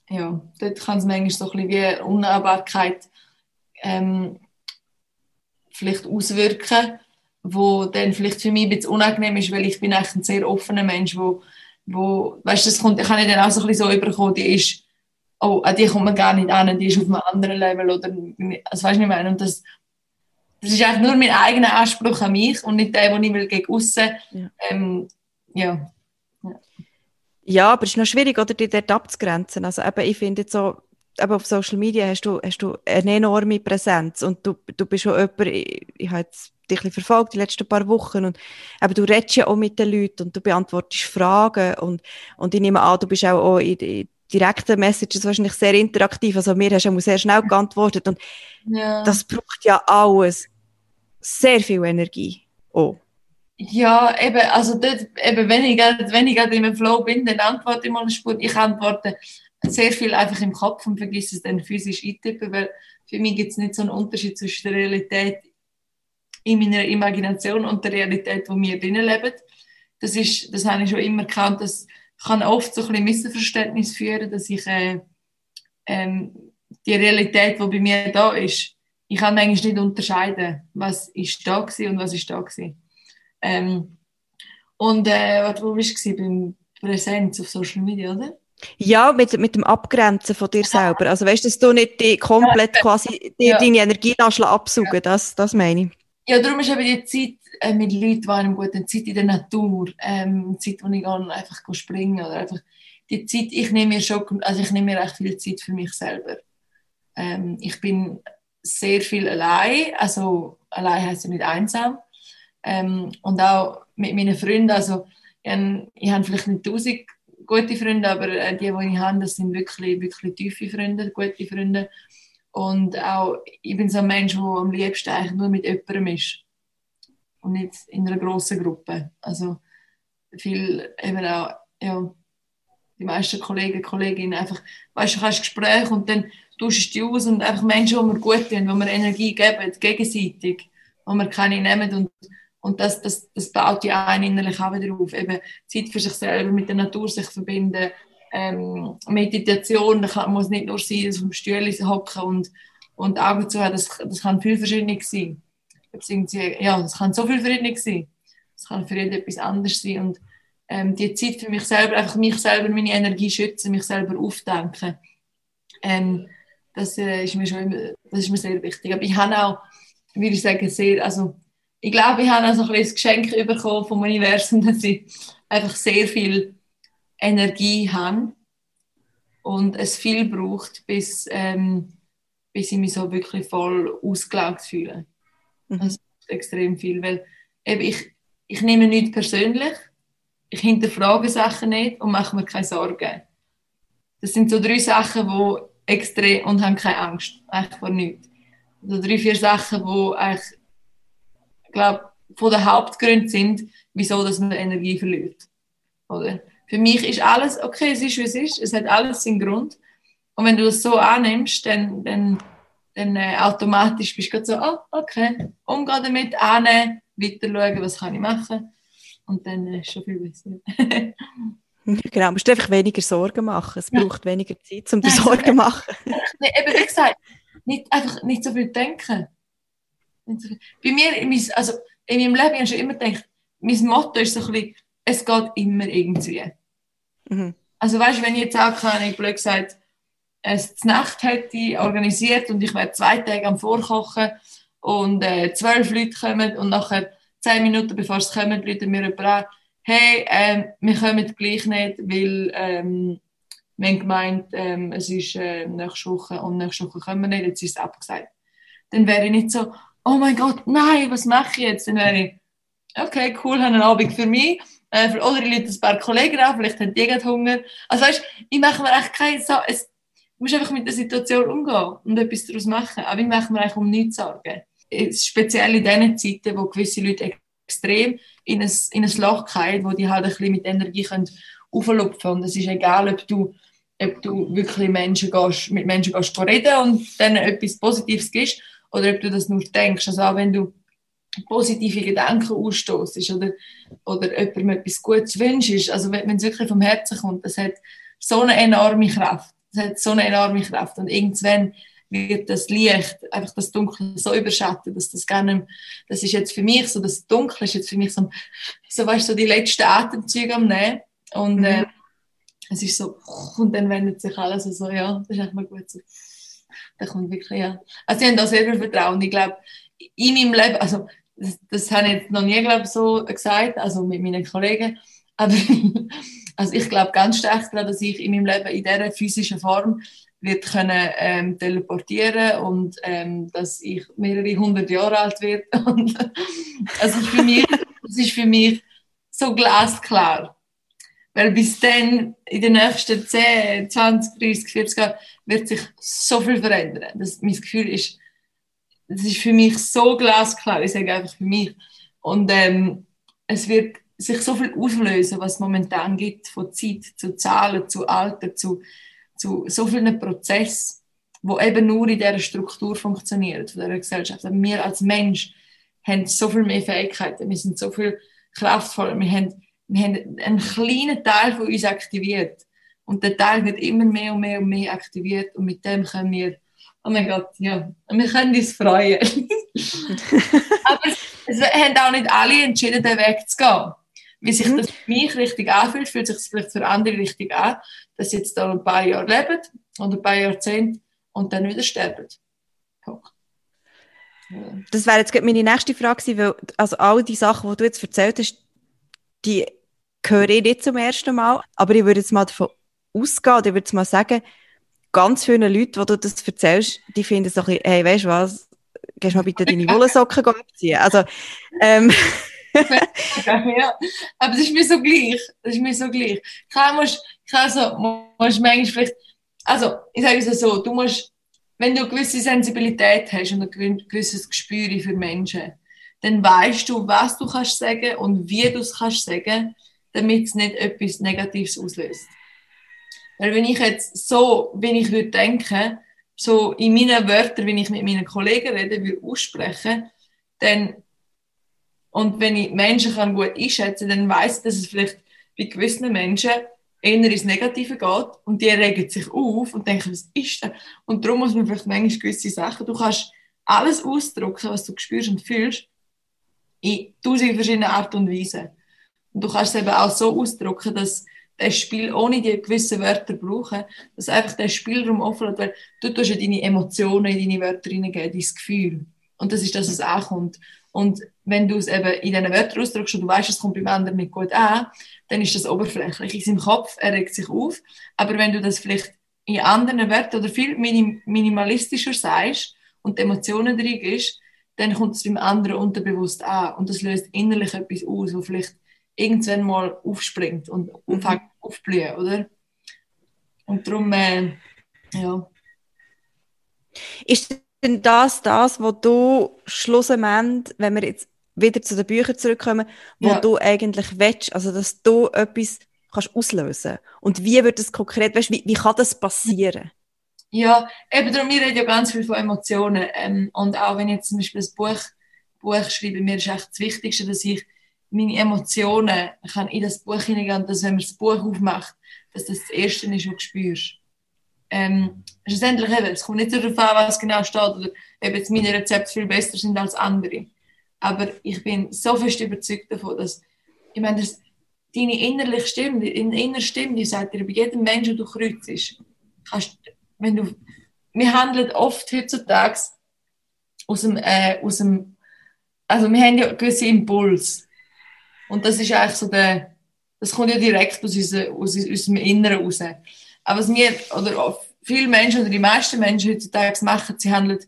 ja, dort kann es manchmal so ein bisschen wie Unnahbarkeit ähm, vielleicht auswirken, wo dann vielleicht für mich ein bisschen unangenehm ist, weil ich bin eigentlich ein sehr offener Mensch, wo, wo weißt, das kommt, kann ich dann auch so ein bisschen so überkommen, die ist, oh, an die kommt man gar nicht an, die ist auf einem anderen Level oder, also weißt du, ich meine, und das, das ist eigentlich nur mein eigener Anspruch an mich und nicht der, den ich will gegen aussen. Ja. Ähm, ja. ja. Ja, aber es ist noch schwierig, oder, die dort abzugrenzen. Also eben, ich finde so, aber auf Social Media hast du, hast du eine enorme Präsenz und du, du bist schon jemand, ich, ich habe jetzt dich verfolgt die letzten paar Wochen und aber du redest ja auch mit den Leuten und du beantwortest Fragen und, und ich nehme an, du bist auch, auch in, in direkten Messages wahrscheinlich sehr interaktiv, also mir hast du sehr schnell geantwortet und ja. das braucht ja alles sehr viel Energie. Oh. Ja, eben, also dort, eben, wenn ich, wenn ich gerade im Flow bin, dann antworte ich mal Spur. Ich antworte sehr viel einfach im Kopf und vergesse es dann physisch eintippen, weil für mich gibt es nicht so einen Unterschied zwischen der Realität in meiner Imagination und der Realität, wo wir drinnen leben. Das, ist, das habe ich schon immer gekannt, das kann oft so ein Missverständnis führen, dass ich äh, ähm, die Realität, die bei mir da ist, ich kann eigentlich nicht unterscheiden, was ist da und was ist da gewesen. Ähm, und äh, wo bist du beim Präsenz auf Social Media, oder? Ja, mit, mit dem Abgrenzen von dir selber. Also weißt du, dass du nicht die komplett quasi dir ja. deine Energie absaugen, das, das meine ich. Ja, darum ist eben die Zeit äh, mit Leuten, die einem gut Zeit in der Natur, ähm, Zeit, wo ich gehe, einfach springen oder einfach die Zeit, ich nehme mir schon, also ich nehme mir echt viel Zeit für mich selber. Ähm, ich bin sehr viel allein, also allein heißt ja nicht einsam ähm, und auch mit meinen Freunden, also ich, ich habe vielleicht nicht tausend gute Freunde, aber äh, die, die ich habe, das sind wirklich, wirklich tiefe Freunde, gute Freunde. Und auch, ich bin so ein Mensch, der am liebsten eigentlich nur mit jemandem ist. Und nicht in einer grossen Gruppe. Also viel eben auch, ja, die meisten Kollegen, Kolleginnen einfach, weißt du, du hast Gespräche und dann tauschst dich aus und einfach Menschen, die mir gut tun, die mir Energie geben, gegenseitig, wo wir keine nehmen und und das, das, das baut ja einen innerlich auch wieder auf. Eben Zeit für sich selber, mit der Natur sich verbinden. Ähm, Meditation, das kann, muss nicht nur sein, dass dem Stuhl hocken und, und Augen zu haben. Das, das kann viel verschiedenes sein. Ja, das kann so viel verschiedenes sein. Das kann für jeden etwas anderes sein. Und ähm, die Zeit für mich selber, einfach mich selber, meine Energie schützen, mich selber aufdenken. Ähm, das, äh, ist mir schon immer, das ist mir sehr wichtig. Aber ich habe auch, würde ich sagen, sehr, also ich glaube, ich habe also ein das Geschenk bekommen vom Universum, dass ich einfach sehr viel Energie habe und es viel braucht, bis, ähm, bis ich mich so wirklich voll ausgelaugt fühle. Mhm. Das ist extrem viel, weil eben ich, ich nehme nichts persönlich, ich hinterfrage Sachen nicht und mache mir keine Sorgen. Das sind so drei Sachen, die extrem und haben keine Angst, eigentlich vor nichts. Also drei, vier Sachen, die eigentlich glaube von den Hauptgründen sind, wieso dass man Energie verliert. Oder? Für mich ist alles okay, es ist wie es ist, es hat alles seinen Grund. Und wenn du das so annimmst, dann, dann, dann äh, automatisch bist du so, oh, okay, umgehen damit, annehmen, weiter schauen, was kann ich machen. Und dann äh, ist schon viel besser. genau, du musst einfach weniger Sorgen machen. Es braucht ja. weniger Zeit, um die Sorgen zu machen. nee, eben wie gesagt, nicht, einfach nicht so viel denken Bei mir, also in meinem Leben habe ich schon immer gedacht, mein Motto ist so ein bisschen, es geht immer irgendwie. Mhm. Also weißt du, wenn ich jetzt auch keine, blöd gesagt, es Nacht hätte organisiert und ich wäre zwei Tage am Vorkochen und äh, zwölf Leute kommen und nachher zehn Minuten bevor sie kommen, Leute mir jemand an, hey, ähm, wir kommen gleich nicht, weil ähm, wir haben gemeint, ähm, es ist äh, nächste Woche und nächste Woche kommen wir nicht, jetzt ist es abgesagt. Dann wäre ich nicht so, oh mein Gott, nein, was mache ich jetzt? Dann wäre ich, okay, cool, habe einen Abend für mich. Äh, oder ich lade ein paar Kollegen an, vielleicht haben die gerade Hunger. Also weißt, ich mache mir echt keine so, es, du musst einfach mit der Situation umgehen und etwas daraus machen. Aber ich mache mir eigentlich um nichts Sorgen. Speziell in diesen Zeiten, wo gewisse Leute extrem in ein, in ein Loch fallen, wo die halt ein bisschen mit Energie können auflupfen können. Und es ist egal, ob du, ob du wirklich Menschen gehst, mit Menschen gehst reden und dann etwas Positives gibst oder ob du das nur denkst. Also auch wenn du positive Gedanken ausstoßt oder, oder jemandem etwas Gutes wünschst, also wenn es wirklich vom Herzen kommt, das hat so eine enorme Kraft. Das hat so eine enorme Kraft. Und irgendwann wird das Licht, einfach das Dunkle so überschattet, dass das gar nicht das ist jetzt für mich so, das Dunkle ist jetzt für mich so, so weißt du, so die letzten Atemzüge am Nehmen. Und mhm. äh, es ist so, und dann wendet sich alles so, ja, das ist echt mal gut so. Da kommt wirklich, ja. Also ich habe da sehr viel Vertrauen. Ich glaube, in meinem Leben, also das, das habe ich jetzt noch nie, glaube so gesagt, also mit meinen Kollegen, aber also ich glaube ganz stark daran, dass ich in meinem Leben in dieser physischen Form wird können ähm, teleportieren und ähm, dass ich mehrere hundert Jahre alt werde. ist für mich, das ist für mich so glasklar. Weil bis dann, in den nächsten 10, 20, 30, 40 Jahren, wird sich so viel verändern. Das, mein Gefühl ist, das ist für mich so glasklar. Ich sage einfach für mich. Und ähm, es wird sich so viel auslösen, was es momentan gibt, von Zeit zu Zahlen, zu Alter, zu, zu so vielen Prozessen, wo eben nur in dieser Struktur funktionieren, von dieser Gesellschaft. Aber wir als Mensch haben so viel mehr Fähigkeiten, wir sind so viel kraftvoller, wir haben, wir haben einen kleinen Teil von uns aktiviert. Und der Teil wird immer mehr und mehr und mehr aktiviert und mit dem können wir oh mein Gott, ja, wir können uns freuen. Aber es, es, haben auch nicht alle entschieden, den Weg zu gehen. Wie sich mhm. das für mich richtig anfühlt, fühlt sich das vielleicht für andere richtig an, dass jetzt da ein paar Jahre leben oder ein paar Jahrzehnte und dann wieder sterben. Das wäre jetzt meine nächste Frage weil also all die Sachen, die du jetzt erzählt hast, die höre ich nicht zum ersten Mal, aber ich würde jetzt mal davon ausgehen, oder ich würde jetzt mal sagen, ganz viele Leute, wo du das erzählst, die finden so ein bisschen, hey, weißt du was, gehst mal bitte deine Wollensocken abziehen. Also, ähm. ja, aber das ist mir so gleich. Das ist mir so gleich. Klar musst, klar so, musst manchmal vielleicht, also, ich sage es so, du musst, wenn du eine gewisse Sensibilität hast und ein gewisses Gespür für Menschen, dann weißt du, was du kannst sagen und wie du es kannst sagen, damit es nicht etwas Negatives auslöst. Weil wenn ich jetzt so, wenn ich würde denken, so in meinen Wörtern, wenn ich mit meinen Kollegen rede, würde aussprechen, dann, und wenn ich Menschen kann gut einschätzen, dann weiß ich, dass es vielleicht bei gewissen Menschen eher ins Negative geht und die regen sich auf und denken, was ist das? Und darum muss man vielleicht manchmal gewisse Sachen, du kannst alles ausdrücken, was du spürst und fühlst, in tausend verschiedenen Art und Weisen. Und du kannst es eben auch so ausdrücken, dass das Spiel ohne die gewissen Wörter brauchen, dass einfach der Spielraum offen wird, weil du tust ja deine Emotionen in deine Wörter hineingeben, dein Gefühl. Und das ist das, was ankommt. Und wenn du es eben in diesen Wörtern ausdrückst und du weißt, es kommt beim anderen nicht gut an, dann ist das oberflächlich. In seinem Kopf, er regt sich auf. Aber wenn du das vielleicht in anderen Wörtern oder viel minim minimalistischer sagst und die Emotionen drin ist, dann kommt es beim anderen unterbewusst an. Und das löst innerlich etwas aus, wo vielleicht irgendwann mal aufspringt und mhm. aufblühen, oder? Und darum, äh, ja. Ist denn das das, was du schlussendlich, wenn wir jetzt wieder zu den Büchern zurückkommen, wo ja. du eigentlich willst, also dass du etwas kannst auslösen und wie wird das konkret, weißt, wie, wie kann das passieren? Ja, eben darum, wir reden ja ganz viel von Emotionen ähm, und auch wenn ich jetzt zum Beispiel ein Buch, Buch schreibe, mir ist echt das Wichtigste, dass ich meine Emotionen kann in das Buch hineingehen, dass wenn man das Buch aufmacht, dass das das Erste ist, was du spürst. Ähm, schlussendlich eben, es kommt nicht darauf an, was genau steht oder ob meine Rezepte viel besser sind als andere. Aber ich bin so fest überzeugt davon, dass, ich meine, das, deine innerliche Stimme, deine innere Stimme, die sagt dir bei jedem Menschen, du kreuzt, kannst, wenn du, wir handeln oft heutzutage aus dem, äh, aus dem, also wir haben ja gewisse Impuls. Und das ist eigentlich so der, das kommt ja direkt aus, unser, aus unserem Inneren raus. Aber was wir, oder viele Menschen oder die meisten Menschen heutzutage machen, sie handeln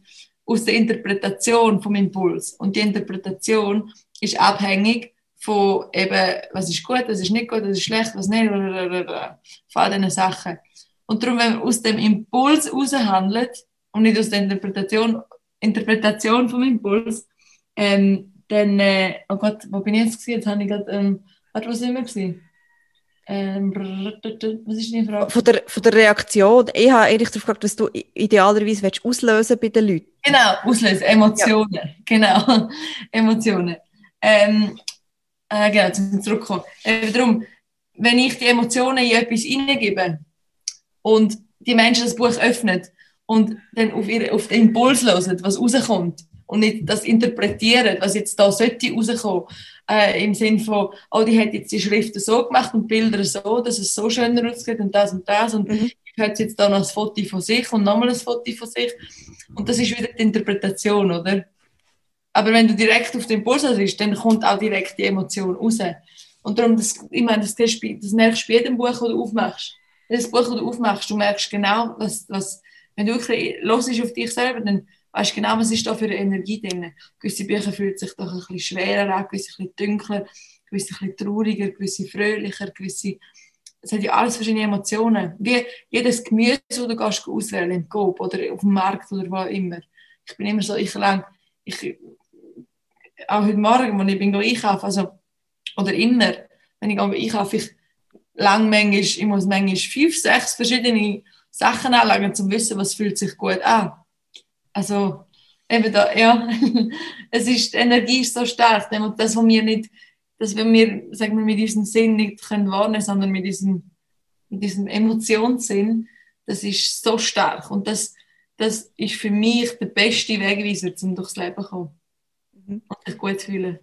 aus der Interpretation vom Impuls. Und die Interpretation ist abhängig von eben, was ist gut, was ist nicht gut, was ist schlecht, was nicht, von all diesen Sachen. Und darum, wenn man aus dem Impuls heraus handelt und nicht aus der Interpretation, Interpretation vom Impuls, ähm, dann, äh, oh Gott, wo bin ich jetzt? Jetzt habe ich gerade, ähm, warte, wo sind wir gewesen? Ähm, was ist die Frage? Von der, von der Reaktion. Ich habe eigentlich darauf gefragt, was du idealerweise auslösen bei den Leuten. Genau, auslösen, Emotionen. Ja. Genau, Emotionen. Ähm, äh, genau, zum Zurückkommen. Äh, darum, wenn ich die Emotionen in etwas hineingebe und die Menschen das Buch öffnen und dann auf, ihre, auf den Impuls hören, was rauskommt, und nicht das interpretieren, was jetzt da sollte rauskommen, äh, im Sinn von, oh, die hat jetzt die Schriften so gemacht und Bilder so, dass es so schöner aussieht und das und das und mhm. ich habe jetzt da noch ein Foto von sich und nochmal ein Foto von sich und das ist wieder die Interpretation, oder? Aber wenn du direkt auf den Impuls bist, dann kommt auch direkt die Emotion raus. Und darum, das, ich meine, das, das merkst du bei jedem Buch, das du aufmachst. Das Buch, das du aufmachst, du merkst genau, was, was wenn du wirklich los auf dich selber, dann weißt genau, was ist da für eine Energie drin. Gewisse Bücher fühlen sich doch ein bisschen schwerer an, gewisse ein bisschen dunkler, gewisse ein bisschen trauriger, gewisse fröhlicher, gewisse... Es hat ja alles verschiedene Emotionen. Wie jedes Gemüse, das du gehst auswählen im Coop oder auf dem Markt oder wo immer. Ich bin immer so, ich lang, ich, auch heute Morgen, als ich bin einkaufen, also, oder immer, wenn ich einkaufe, ich lang manchmal, ich muss manchmal fünf, sechs verschiedene Sachen anlegen, um zu wissen, was fühlt sich gut an also eben da, ja, es ist, die Energie ist so stark, das, was wir nicht, dass wir, wir sagen wir, mit diesem Sinn nicht können warnen, sondern mit diesem, mit diesem Emotionssinn, das ist so stark und das, das ist für mich der beste Wegweiser, um durchs Leben zu kommen mhm. und sich gut zu fühlen.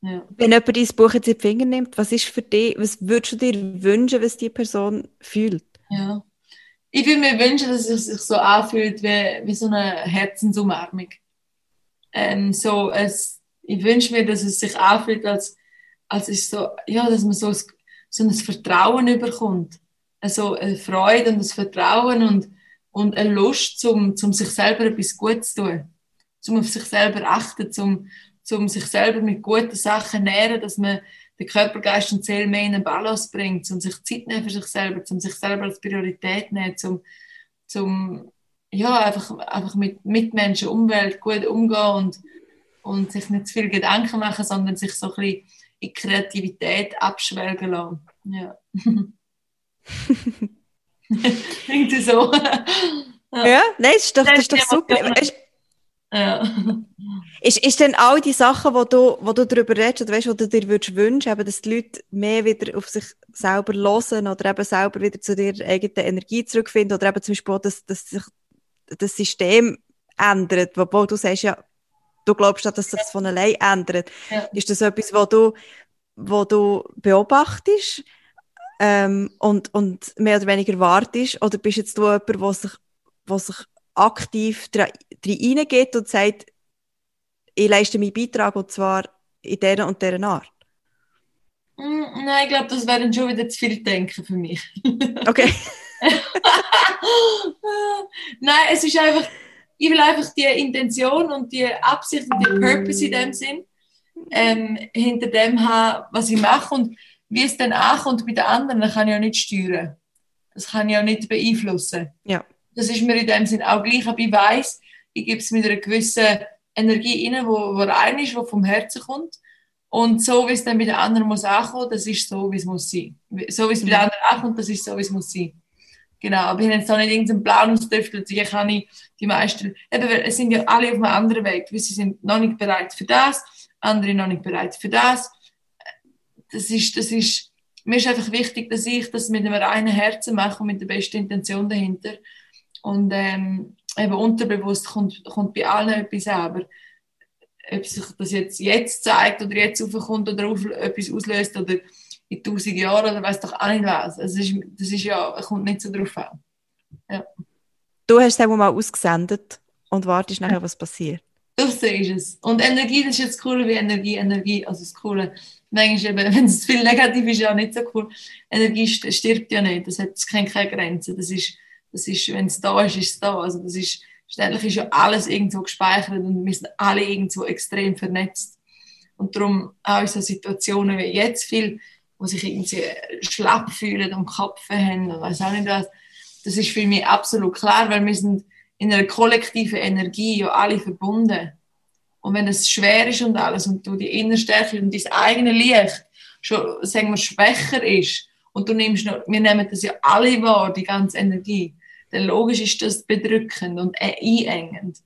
Ja. Wenn jemand dein Buch jetzt in die Finger nimmt, was ist für dich, was würdest du dir wünschen, was die Person fühlt? Ja ich würde mir wünschen, dass es sich so anfühlt wie, wie so eine Herzensumarmung. Ähm, so, es, ich wünsche mir, dass es sich anfühlt, als, als ist so, ja, dass man so, ein, so ein Vertrauen überkommt. Also eine Freude und ein Vertrauen und, und eine Lust, um zum sich selber etwas Gutes zu tun. Zum auf sich selber achten, zum, zum sich selber mit guten Sachen nähren, dass man den Körper, Geist und Seele mehr in einen Balance bringt, um sich Zeit nehmen für sich selber, um sich selber als Priorität nehmen, um, um ja, einfach, einfach mit Mitmenschen, Umwelt gut umgehen und, und sich nicht zu viel Gedanken machen, sondern sich so ein bisschen in Kreativität abschwelgen lassen. Ja. Klingt so. ja. ja, nein, ist doch, das ist doch super. Ja. Ist, ist denn all die Sachen, wo du, wo du darüber redest, oder weißt, wo du dir würdest wünschen, eben, dass die Leute mehr wieder auf sich selber hören oder eben selber wieder zu ihrer eigenen Energie zurückfinden oder eben zum Beispiel auch, dass, dass sich das System ändert, wobei du sagst ja, du glaubst ja, dass sich das von allein ändert. Ja. Ist das etwas, wo du, wo du beobachtest ähm, und, und mehr oder weniger wartest oder bist jetzt du jemand, der sich, wo sich aktiv reingeht und sagt, ich leiste meinen Beitrag und zwar in dieser und dieser Art? Mm, nein, ich glaube, das wäre schon wieder zu viel Denken für mich. Okay. Nein, es ist einfach, ich will einfach die Intention und die Absicht und die Purpose in dem Sinn ähm, hinter dem haben, was ich mache und wie es dann ankommt bei den anderen, kann ich ja nicht steuern. Das kann ich ja nicht beeinflussen. Ja. Das ist mir in dem Sinn auch gleich, aber ich weiß, ich gebe es mit einer gewissen Energie rein, wo, wo rein ist, die vom Herzen kommt. Und so, wie es dann bei den anderen muss ankommen, das ist so, wie es muss sein. So, wie es bei den mhm. anderen ankommt, das ist so, wie es muss sein. Genau, aber ich habe jetzt auch nicht irgendeinen Plan ausgetüftelt. Ich kann nicht die meisten, eben, es sind ja alle auf einem anderen Weg. Sie sind noch nicht bereit für das, andere noch nicht bereit für das. Das ist, das ist, mir ist einfach wichtig, dass ich das mit einem reinen Herzen mache und mit der besten Intention dahinter. Und ähm, eben unterbewusst kommt, kommt bei allen etwas aber ob sich das jetzt, jetzt zeigt oder jetzt aufkommt oder auf, etwas auslöst oder in tausend Jahren oder weiß doch auch nicht was. Also das, ist, das ist ja, kommt nicht so drauf an. Ja. Du hast es mal ausgesendet und wartest nachher, was passiert. Das ist es. Und Energie, das ist jetzt cool wie Energie, Energie, also das Coole. Manchmal eben, wenn es viel negativ ist, ja nicht so cool. Energie stirbt ja nicht, das hat keine, keine Grenzen. Das ist, das ist, wenn es da ist, ist es da. Also das ist, Schlussendlich ist ja alles irgendwo gespeichert und wir sind alle irgendwo extrem vernetzt. Und darum auch in so Situationen wie jetzt viel, wo sich irgendwie schlapp fühlen und Kopf haben und weiß auch nicht was, das ist für mich absolut klar, weil wir sind in einer kollektiven Energie ja alle verbunden. Und wenn es schwer ist und alles und du die Innerstärke und dein eigene Licht schon, sagen wir, schwächer ist und du nimmst noch, wir nehmen das ja alle wahr, die ganze Energie, dann logisch ist das bedrückend und einengend.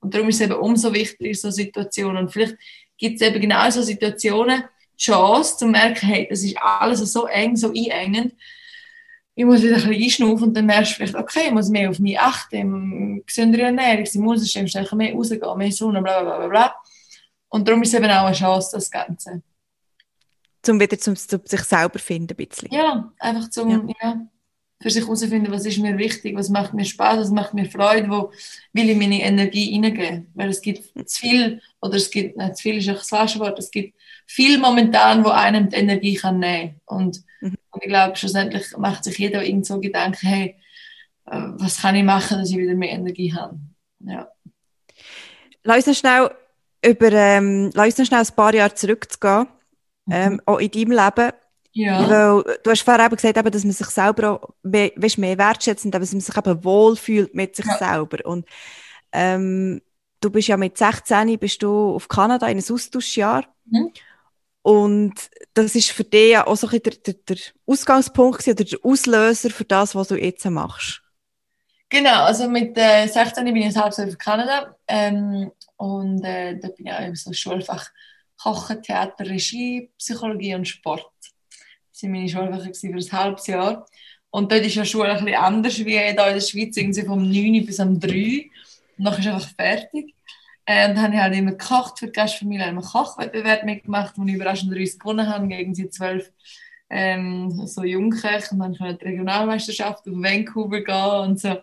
Und darum ist es eben umso wichtiger so Situationen. Und vielleicht gibt es eben genau so Situationen die Chance zu merken, hey, das ist alles so eng, so einengend. Ich muss wieder ein bisschen einschnaufen und dann merkst du vielleicht, okay, ich muss mehr auf mich achten, gesündere Ernährung, ich muss stärker mehr rausgehen, mehr Sonne, bla bla bla bla. Und darum ist es eben auch eine Chance, das Ganze. Zum wieder zum, zum sich selber finden ein bisschen. Ja, einfach zum, ja. ja für sich herausfinden, was ist mir wichtig, was macht mir Spaß, was macht mir Freude, wo will ich meine Energie hineingeben. Weil es gibt zu viel, oder es gibt, nicht zu viel ist auch das falsche Wort, es gibt viel momentan, wo einem die Energie kann nehmen und, mhm. und ich glaube, schlussendlich macht sich jeder irgend so Gedanken, hey, äh, was kann ich machen, dass ich wieder mehr Energie habe. Ja. Lass uns schnell über, ähm, lass uns schnell ein paar Jahre zurückzugehen, mhm. ähm, auch in deinem Leben ja. Weil, du hast vorher eben gesagt, eben, dass man sich selber auch mehr, weißt, mehr wertschätzt und dass man sich eben wohlfühlt mit sich ja. selber. Und ähm, du bist ja mit 16 bist du auf Kanada in ein Austauschjahr. Mhm. Und das ist für dich ja auch so ein der, der, der Ausgangspunkt oder der Auslöser für das, was du jetzt machst. Genau, also mit äh, 16 bin ich Jahr auf Kanada ähm, und äh, da bin ich auch im so Schulfach Kochen, Theater, Regie, Psychologie und Sport sind meine Schulfächer für ein halbes Jahr. Und dort ist ja Schule ein bisschen anders wie hier in der Schweiz, irgendwie vom 9 bis um 3. Und dann ist einfach fertig. Äh, und dann habe ich halt immer gekocht für die Gastfamilie, einen Kochwettbewerb mitgemacht, wo ich überraschenderweise gewonnen habe, gegen sie zwölf ähm, so Jungköche. Und dann konnte die Regionalmeisterschaft auf Vancouver gehen und so.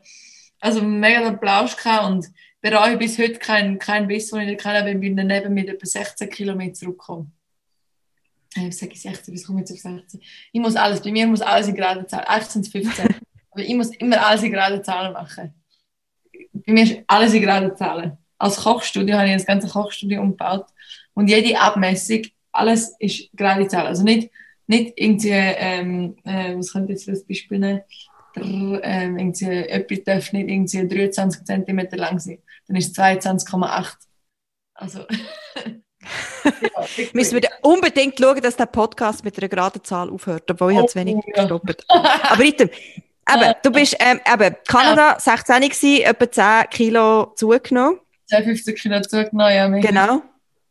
Also mega Applaus gehabt und bereue bis heute keinen kein Biss, den ich da kenne, weil ich daneben mit etwa 16 Kilometern zurückkomme äh, sage ich 16, bis komme ich auf 16. Ich muss alles, bei mir muss alles in gerade Zahlen. Eigentlich sind es 15. aber ich muss immer alles in gerade Zahlen machen. Bei mir ist alles in gerade Zahlen. Als Kochstudio habe ich das ganze Kochstudio umgebaut. Und jede Abmessung, alles ist gerade Zahlen. Also nicht, nicht irgendwie, ähm, äh, was könnte ich jetzt für ein Beispiel nehmen? ähm, irgendwie, etwas darf nicht irgendwie 23 cm lang sein. Dann ist es 22,8. Also. Müssen wir unbedingt schauen, dass der Podcast mit einer geraden Zahl aufhört, obwohl ich oh, zu wenig ja. gestoppt Aber Ritem, eben, du bist ähm, eben Kanada, 16 gewesen, etwa 10 Kilo zugenommen. 10, 15 Kilo zugenommen, ja. Genau.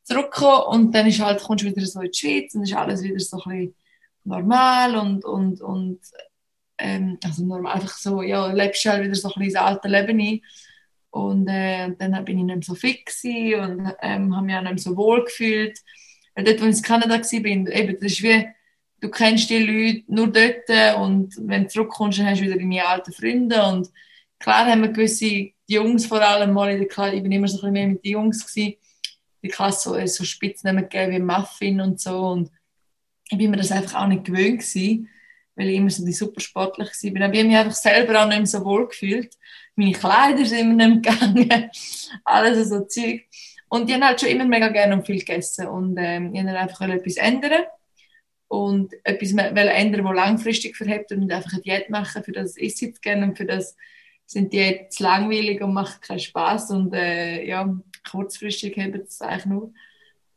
Zurückgekommen und dann ist halt, kommst du wieder so in die Schweiz und ist alles wieder so ein bisschen normal und, und, und ähm, also normal, einfach so, ja, lebst du halt wieder so ein bisschen das alte Leben ein. Und äh, dann bin ich nicht so fit und ähm, habe mich auch nicht so wohl gefühlt. Weil dort, wo ich in Kanada war, eben, das ist wie, du kennst die Leute nur dort und wenn du zurückkommst, dann hast du wieder deine alten Freunde. Und klar haben wir gewisse Jungs vor allem mal in der Klasse, ich bin immer so ein bisschen mehr mit den Jungs gewesen, die Klasse so, so Spitznamen gegeben wie Muffin und so. Und ich bin mir das einfach auch nicht gewöhnt gewesen, weil ich immer so die Supersportlich war. Aber ich habe mich einfach selber auch nicht mehr so wohl gefühlt meine Kleider sind immer nicht gegangen, alles so Zeug. Und ich habe halt schon immer mega gerne und viel gegessen. Und ähm, ich wollte einfach etwas ändern. Und etwas ändern, das langfristig verhebt und einfach eine Diät machen, für das ich jetzt gerne und für das sind die zu langweilig und machen keinen Spaß und äh, ja, kurzfristig haben es eigentlich nur.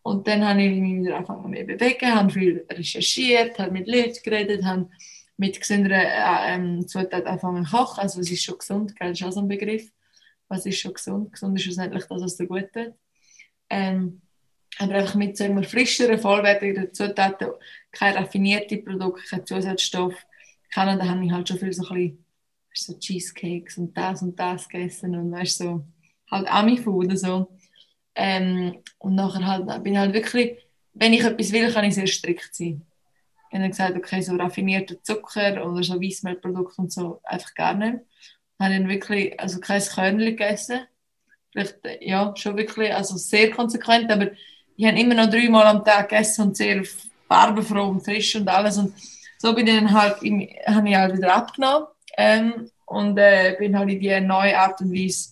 Und dann habe ich mich wieder angefangen mehr bewegen, habe viel recherchiert, habe mit Leuten geredet, habe mit gesünderen äh, ähm, Zutaten anfangen zu kochen. Also es ist schon gesund, gell? das ist auch so ein Begriff. Was ist schon gesund? Gesund ist schlussendlich das, was dir gut tut. Ähm, aber einfach mit so immer frischeren, vollwertigen Zutaten, keine raffinierten Produkte, kein Zusatzstoff. Kanada habe ich halt schon viel so ein bisschen so Cheesecakes und das und das gegessen und weißt so halt Ami-Food oder so. Ähm, und nachher halt, bin ich halt wirklich, wenn ich etwas will, kann ich sehr strikt sein. Ich habe gesagt, okay, so raffinierter Zucker oder so Weissmehlprodukte und so einfach gar nicht. Ich habe dann wirklich, also kein Körnchen gegessen. Vielleicht, ja, schon wirklich, also sehr konsequent, aber ich habe immer noch dreimal am Tag gegessen und sehr farbenfroh und frisch und alles. Und so bin ich dann halt, habe ich halt wieder abgenommen ähm, und äh, bin halt in die neue Art und Weise.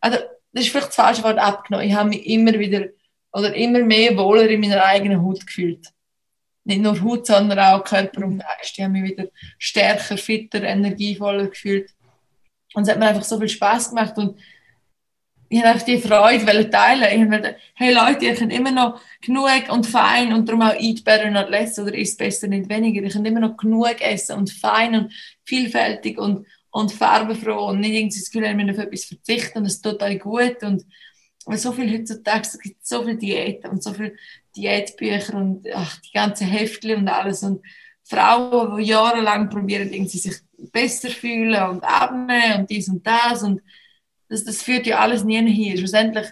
Also, das ist vielleicht das falsche Wort abgenommen. Ich habe mich immer wieder oder immer mehr wohler in meiner eigenen Haut gefühlt. Nicht nur Haut, sondern auch Körper und Geist. Ich habe mich wieder stärker, fitter, energievoller gefühlt. Und es hat mir einfach so viel Spaß gemacht und ich habe einfach die Freude teilen. Ich wollte, hey Leute, ihr könnt immer noch genug und fein und darum auch eat better not less oder isst besser nicht weniger. Ihr könnt immer noch genug essen und fein und vielfältig und, und farbenfroh und nicht irgendwie das Gefühl, wir müssen auf etwas verzichten und es tut euch gut und weil so viel heutzutage, es gibt so viele Diäten und so viele Diätbücher und ach, die ganzen Heftchen und alles. Und Frauen, die jahrelang probieren, irgendwie sich besser fühlen und abnehmen und dies und das. Und das, das führt ja alles nie hin. Schlussendlich,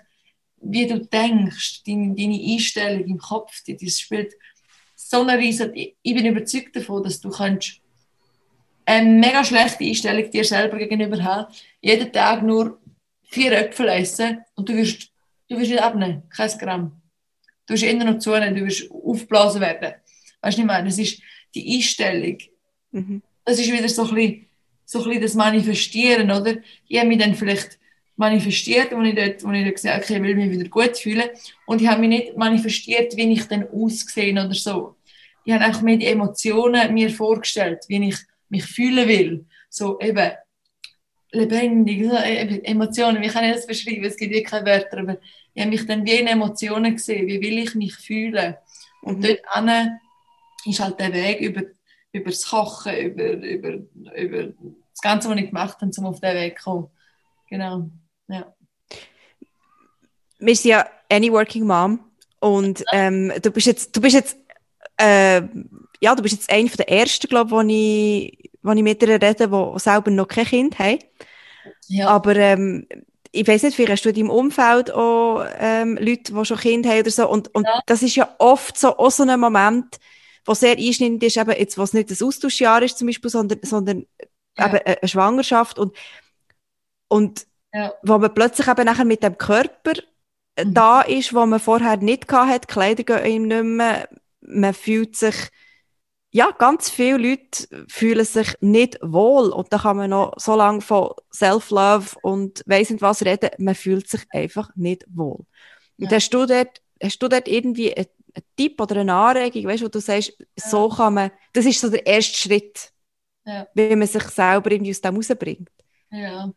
wie du denkst, deine, deine Einstellung im Kopf, das spielt so eine riesen, ich bin überzeugt davon, dass du kannst eine mega schlechte Einstellung dir selber gegenüber haben, jeden Tag nur vier Äpfel essen und du wirst, du wirst nicht abnehmen, kein Gramm. Du wirst immer noch zunehmen, du wirst aufblasen werden. Weißt du, ich meine, das ist die Einstellung. Mhm. Das ist wieder so ein, bisschen, so ein bisschen das Manifestieren, oder? Ich habe mich dann vielleicht manifestiert, wo ich dort, wo ich dort gesagt okay, ich will mich wieder gut fühlen. Und ich habe mich nicht manifestiert, wie ich dann ausgesehen oder so. Ich habe einfach mir die Emotionen mir vorgestellt, wie ich mich fühlen will. So eben lebendig, so eben Emotionen, wie kann ich das beschreiben? Es gibt ja keine Wörter, aber ich habe mich dann wie in Emotionen gesehen, wie will ich mich fühlen? Und mhm. dort an ist halt der Weg über, über das Kochen, über, über, über das Ganze, was ich gemacht habe, um auf diesen Weg zu kommen. Genau. Ja. Wir sind ja Any Working Mom und ähm, du bist jetzt, du bist jetzt, äh, ja, du bist jetzt eine der ersten, glaube ich, wo ich mit dir rede, die selber noch kein Kind haben. Ja. Aber ähm, ich weiß nicht, vielleicht hast du in deinem Umfeld auch ähm, Leute, die schon Kinder haben oder so. Und, und ja. das ist ja oft so, auch so ein Moment, wo sehr einschneidend ist, eben jetzt, wo es nicht das Austauschjahr ist zum Beispiel, sondern, sondern ja. eben eine Schwangerschaft. Und, und ja. Wo man plötzlich eben nachher mit dem Körper äh, mhm. da ist, wo man vorher nicht hatte, die Kleider gehen ihm nicht mehr, man fühlt sich, ja, ganz viele Leute fühlen sich nicht wohl und da kann man noch so lange von Self-Love und weiss nicht was reden, man fühlt sich einfach nicht wohl. Und ja. hast du dort, hast du dort irgendwie einen, einen Tipp oder eine Anregung, weißt, wo du sagst, ja. so kann man, das ist so der erste Schritt, ja. wie man sich selber irgendwie aus dem rausbringt. Ja,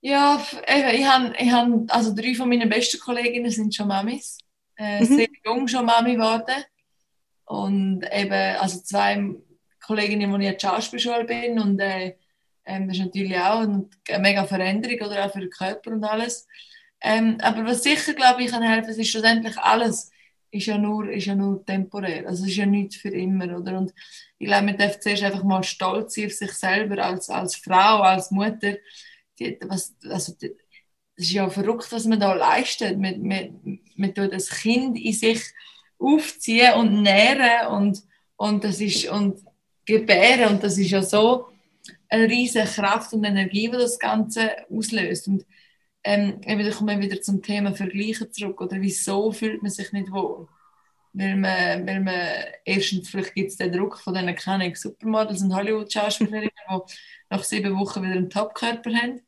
ja, ich habe, ich hab, also drei von meinen besten Kolleginnen sind schon Mamis. Äh, mhm. Sehr jung schon Mami geworden. Und eben, also zwei Kolleginnen, wo ich der Schauspielschule bin. Und äh, ähm, das ist natürlich auch eine mega Veränderung, oder auch für den Körper und alles. Ähm, aber was sicher, glaube ich, kann helfen, ist schlussendlich alles ist ja nur, ist ja nur temporär. Also es ist ja nichts für immer, oder? Und ich glaube, man darf zuerst einfach mal stolz sein auf sich selber als, als Frau, als Mutter, die, was, also, das ist ja verrückt, was man da leistet. Man, man, man tut das Kind in sich aufziehen und nähren und, und, das ist, und gebären. Und das ist ja so eine riesige Kraft und Energie, die das Ganze auslöst. Und ähm, eben, kommen wir wieder zum Thema Vergleichen zurück. Oder wieso fühlt man sich nicht wohl? Weil man, weil man erstens, vielleicht gibt es den Druck von diesen keine Supermodels und Hollywood-Schauspielerinnen, die nach sieben Wochen wieder einen Topkörper haben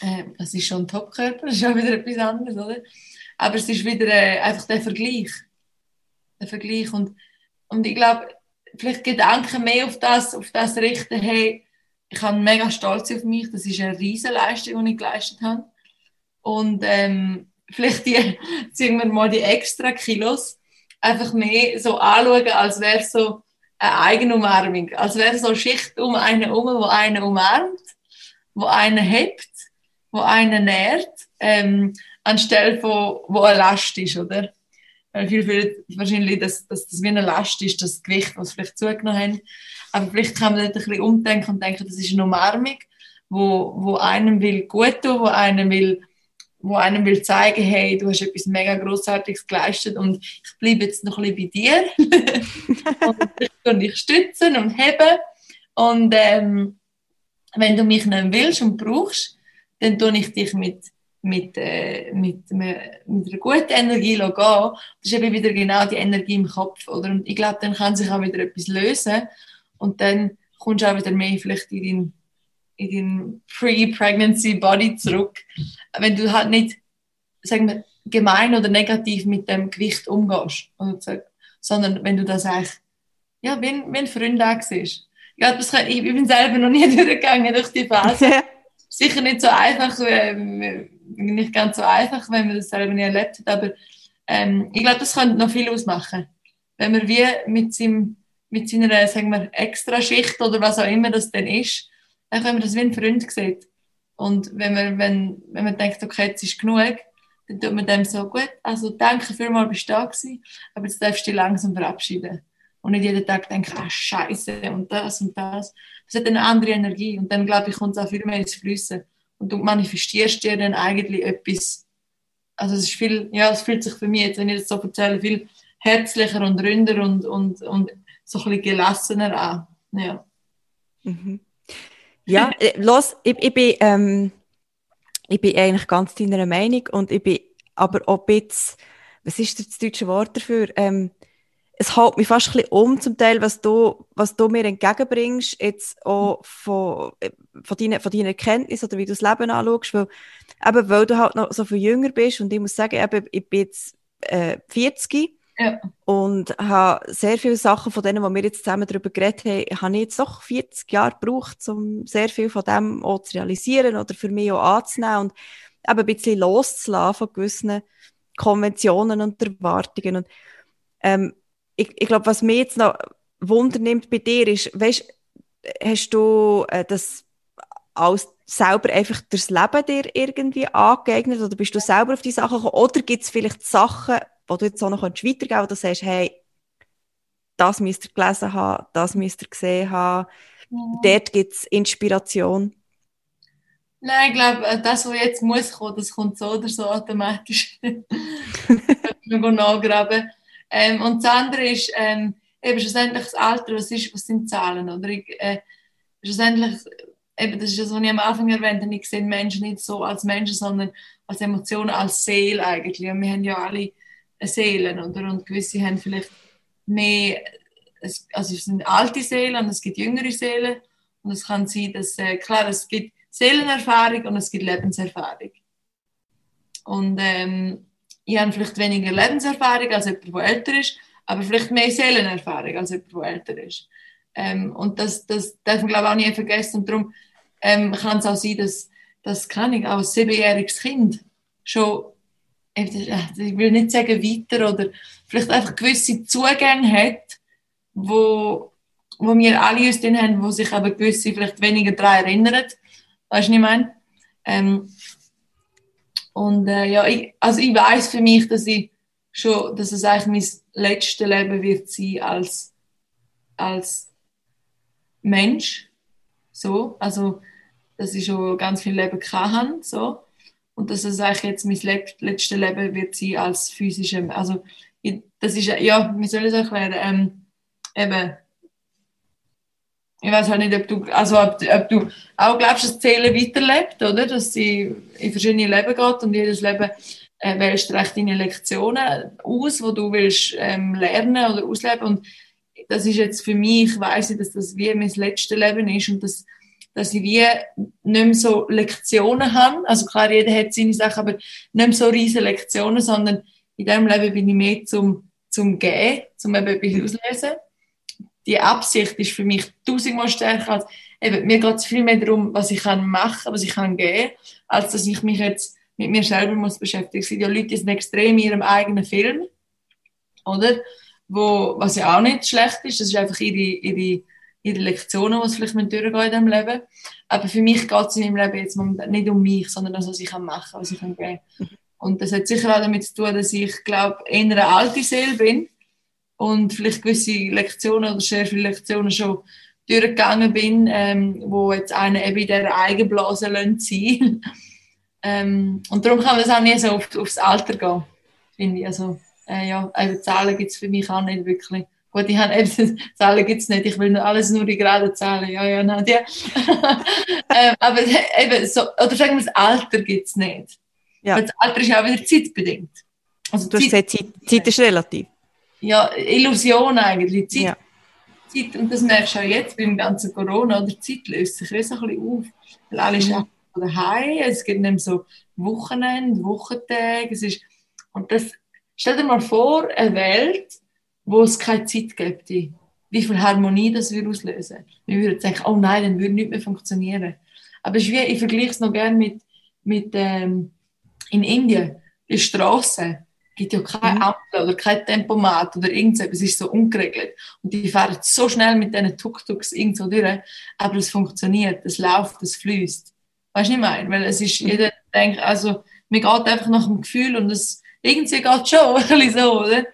äh, das ist schon ein Topkörper, das ist auch wieder etwas anderes, oder? Aber es ist wieder äh, einfach der Vergleich. Der Vergleich. Und, und ich glaube, vielleicht Gedanken mehr auf das, auf das richten, hey, ich bin mega stolz auf mich, das ist eine riesige Leistung, die ich geleistet habe. Und ähm, vielleicht die, sagen wir mal, die extra Kilos einfach mehr so anschauen, als wäre so eine Eigenumarmung, als wäre so eine Schicht um einen herum, wo einen umarmt, wo einen hebt wo einen nährt, ähm, anstelle von, wo eine Last ist, oder? Weil viele fühlen wahrscheinlich, dass, dass das wie eine Last ist, das Gewicht, was vielleicht zugenommen haben. Aber vielleicht kann man dort ein bisschen umdenken und denken, das ist eine Umarmung, wo, wo einem will gut tun, wo einem will wo einem will zeigen, hey, du hast etwas mega Großartiges geleistet und ich bleibe jetzt noch ein bisschen bei dir und ich kann dich stützen und heben und ähm, wenn du mich nicht willst und brauchst, dann tue ich dich mit mit, äh, mit, mit, einer guten Energie gehen. Das ist eben wieder genau die Energie im Kopf. Oder? Und ich glaube, dann kann sich auch wieder etwas lösen und dann kommst du auch wieder mehr vielleicht in deinen in den Pre-Pregnancy Body zurück. Wenn du halt nicht, sagen wir, gemein oder negativ mit dem Gewicht umgehst, sondern wenn du das eigentlich, ja, wie, wie ein Freund auch siehst. Ja, das kann, ich, bin selber noch nie durchgegangen durch die Phase. Sicher nicht so einfach, äh, nicht ganz so einfach, wenn man das selber nie erlebt hat, aber ähm, ich glaube, das könnte noch viel ausmachen. Wenn man wie mit, seinem, mit seiner, sagen wir, Extraschicht oder was auch immer das denn ist, dann können wir das wie ein Freund sieht. Und wenn man, wenn, wenn man denkt, okay, jetzt ist genug, dann tut man dem so, gut, also danke vielmals, bist du da gewesen, aber jetzt darfst du dich langsam verabschieden. Und nicht jeden Tag denken, ah, Scheiße, und das und das. Das hat eine andere Energie. Und dann, glaube ich, kommt es auch viel mehr ins Flüssen. Und du manifestierst dir dann eigentlich etwas, also es ist viel, ja, es fühlt sich für mich jetzt, wenn ich das so erzähle, viel herzlicher und ründer und, und, und so ein bisschen gelassener an. Ja. Mhm. Ja, äh, los, ich, ich, bin, ähm, ich bin eigentlich ganz deiner Meinung und ich bin aber auch ein bisschen, was ist das deutsche Wort dafür? Ähm, es hält mich fast ein bisschen um zum Teil, was du, was du mir entgegenbringst, jetzt auch von, äh, von, deinen, von deinen Erkenntnissen oder wie du das Leben anschaust, weil, eben, weil du halt noch so viel jünger bist und ich muss sagen, eben, ich bin jetzt äh, 40 ja. Und habe sehr viele Sachen von denen, die wir jetzt zusammen darüber geredet haben, habe ich jetzt doch 40 Jahre gebraucht, um sehr viel von dem auch zu realisieren oder für mich auch anzunehmen und eben ein bisschen loszulassen von gewissen Konventionen und Erwartungen. Und ähm, ich, ich glaube, was mich jetzt noch Wunder nimmt bei dir ist, weißt, hast du äh, das als selber einfach das Leben dir irgendwie angeeignet oder bist du selber auf die Sachen gekommen oder gibt es vielleicht Sachen, wo du jetzt auch noch weitergeben kannst, wo du sagst, hey, das müsst ihr gelesen haben, das müsst ihr gesehen haben, mhm. dort gibt es Inspiration? Nein, ich glaube, äh, das, was jetzt muss kommen, das kommt so oder so automatisch. noch nachgraben. Ähm, und das andere ist, ähm, eben schlussendlich das Alter, was, ist, was sind Zahlen? Oder ich, äh, schlussendlich, eben, das ist das, was ich am Anfang erwähnt habe, ich sehe Menschen nicht so als Menschen, sondern als Emotionen, als Seele eigentlich. Und wir haben ja alle Seelen, oder? Und gewisse haben vielleicht mehr, also es sind alte Seelen und es gibt jüngere Seelen. Und es kann sein, dass, äh, klar, es gibt Seelenerfahrung und es gibt Lebenserfahrung. Und ähm, ich habe vielleicht weniger Lebenserfahrung als jemand, der älter ist, aber vielleicht mehr Seelenerfahrung als jemand, der älter ist. Ähm, und das, das darf man, glaube ich, auch nie vergessen. Und darum ähm, kann es auch sein, dass, dass kann ich, auch ein siebenjähriges Kind schon ich will nicht sagen weiter oder vielleicht einfach gewisse Zugänge hat, wo, wo wir alle uns drin haben, wo sich aber gewisse vielleicht weniger daran erinnern. Weißt du, was ich meine? Ähm, und äh, ja, ich, also ich weiß für mich, dass ich schon, dass es eigentlich mein letztes Leben wird sein als, als Mensch. So, also, dass ich schon ganz viel Leben hatte, so und dass es eigentlich jetzt mein letztes Leben wird sein als physische, also das ist, ja, wie soll ich es erklären, ähm, eben, ich weiß halt nicht, ob du, also ob, ob du auch glaubst, dass die Seele weiterlebt, oder, dass sie in verschiedene Leben geht und jedes Leben äh, wählst recht deine Lektionen aus, wo du willst ähm, lernen oder ausleben und das ist jetzt für mich, weiß ich, dass das wie mein letztes Leben ist und das dass ich wie nicht mehr so Lektionen habe. Also klar, jeder hat seine Sachen, aber nicht mehr so riesige Lektionen, sondern in diesem Leben bin ich mehr zum, zum Gehen, zum eben etwas auslesen. Die Absicht ist für mich tausendmal stärker als, eben, mir geht es viel mehr darum, was ich kann machen, was ich kann gehen, als dass ich mich jetzt mit mir selber muss beschäftigen. Es gibt ja Leute, die sind extrem in ihrem eigenen Film, oder? Wo, was ja auch nicht schlecht ist, das ist einfach ihre, ihre ihre Lektionen, die sie vielleicht durchgehen in diesem Leben. Aber für mich geht es in meinem Leben jetzt nicht um mich, sondern das, was ich machen kann, was ich kann geben Und das hat sicher auch damit zu tun, dass ich, glaube eher eine alte Seele bin und vielleicht gewisse Lektionen oder sehr viele Lektionen schon durchgegangen bin, ähm, wo jetzt einer eben in der Eigenblase sein ähm, Und darum kann man das auch nie so auf, aufs Alter gehen, finde ich. Also, äh, ja, eben Zahlen gibt es für mich auch nicht wirklich. Gut, ich habe eben, Zahlen gibt es nicht, ich will nur alles nur in geraden Zahlen. Ja, ja, nein, ja. ähm, aber eben, so, oder sagen wir, das Alter gibt es nicht. Ja. Das Alter ist ja auch wieder zeitbedingt. Also du hast gesagt, Zeit, Zeit ist relativ. Ja, Illusion eigentlich. Zeit, ja. Zeit, und das merkst du auch jetzt beim ganzen Corona, oder Zeit löst sich ein bisschen auf. Weil alle mhm. arbeiten daheim, es gibt nicht so Wochenende, Wochentage. Es ist, und das, stell dir mal vor, eine Welt, wo es keine Zeit gibt, wie viel Harmonie das wir auslösen. Wir würden denken, oh nein, dann würde nichts mehr funktionieren. Aber wie, ich vergleiche es noch gerne mit, mit ähm, in Indien, die Straße gibt ja keine mhm. Ampel oder kein Tempomat oder irgendwas, es ist so ungeregelt. Und die fahren so schnell mit diesen Tuk-Tuks irgendwo durch, aber es funktioniert, es läuft, es fließt. Weißt du, nicht meine? Weil es ist, mhm. jeder denkt, also, mir geht einfach nach dem Gefühl und es, irgendwie geht schon, ein bisschen so, oder?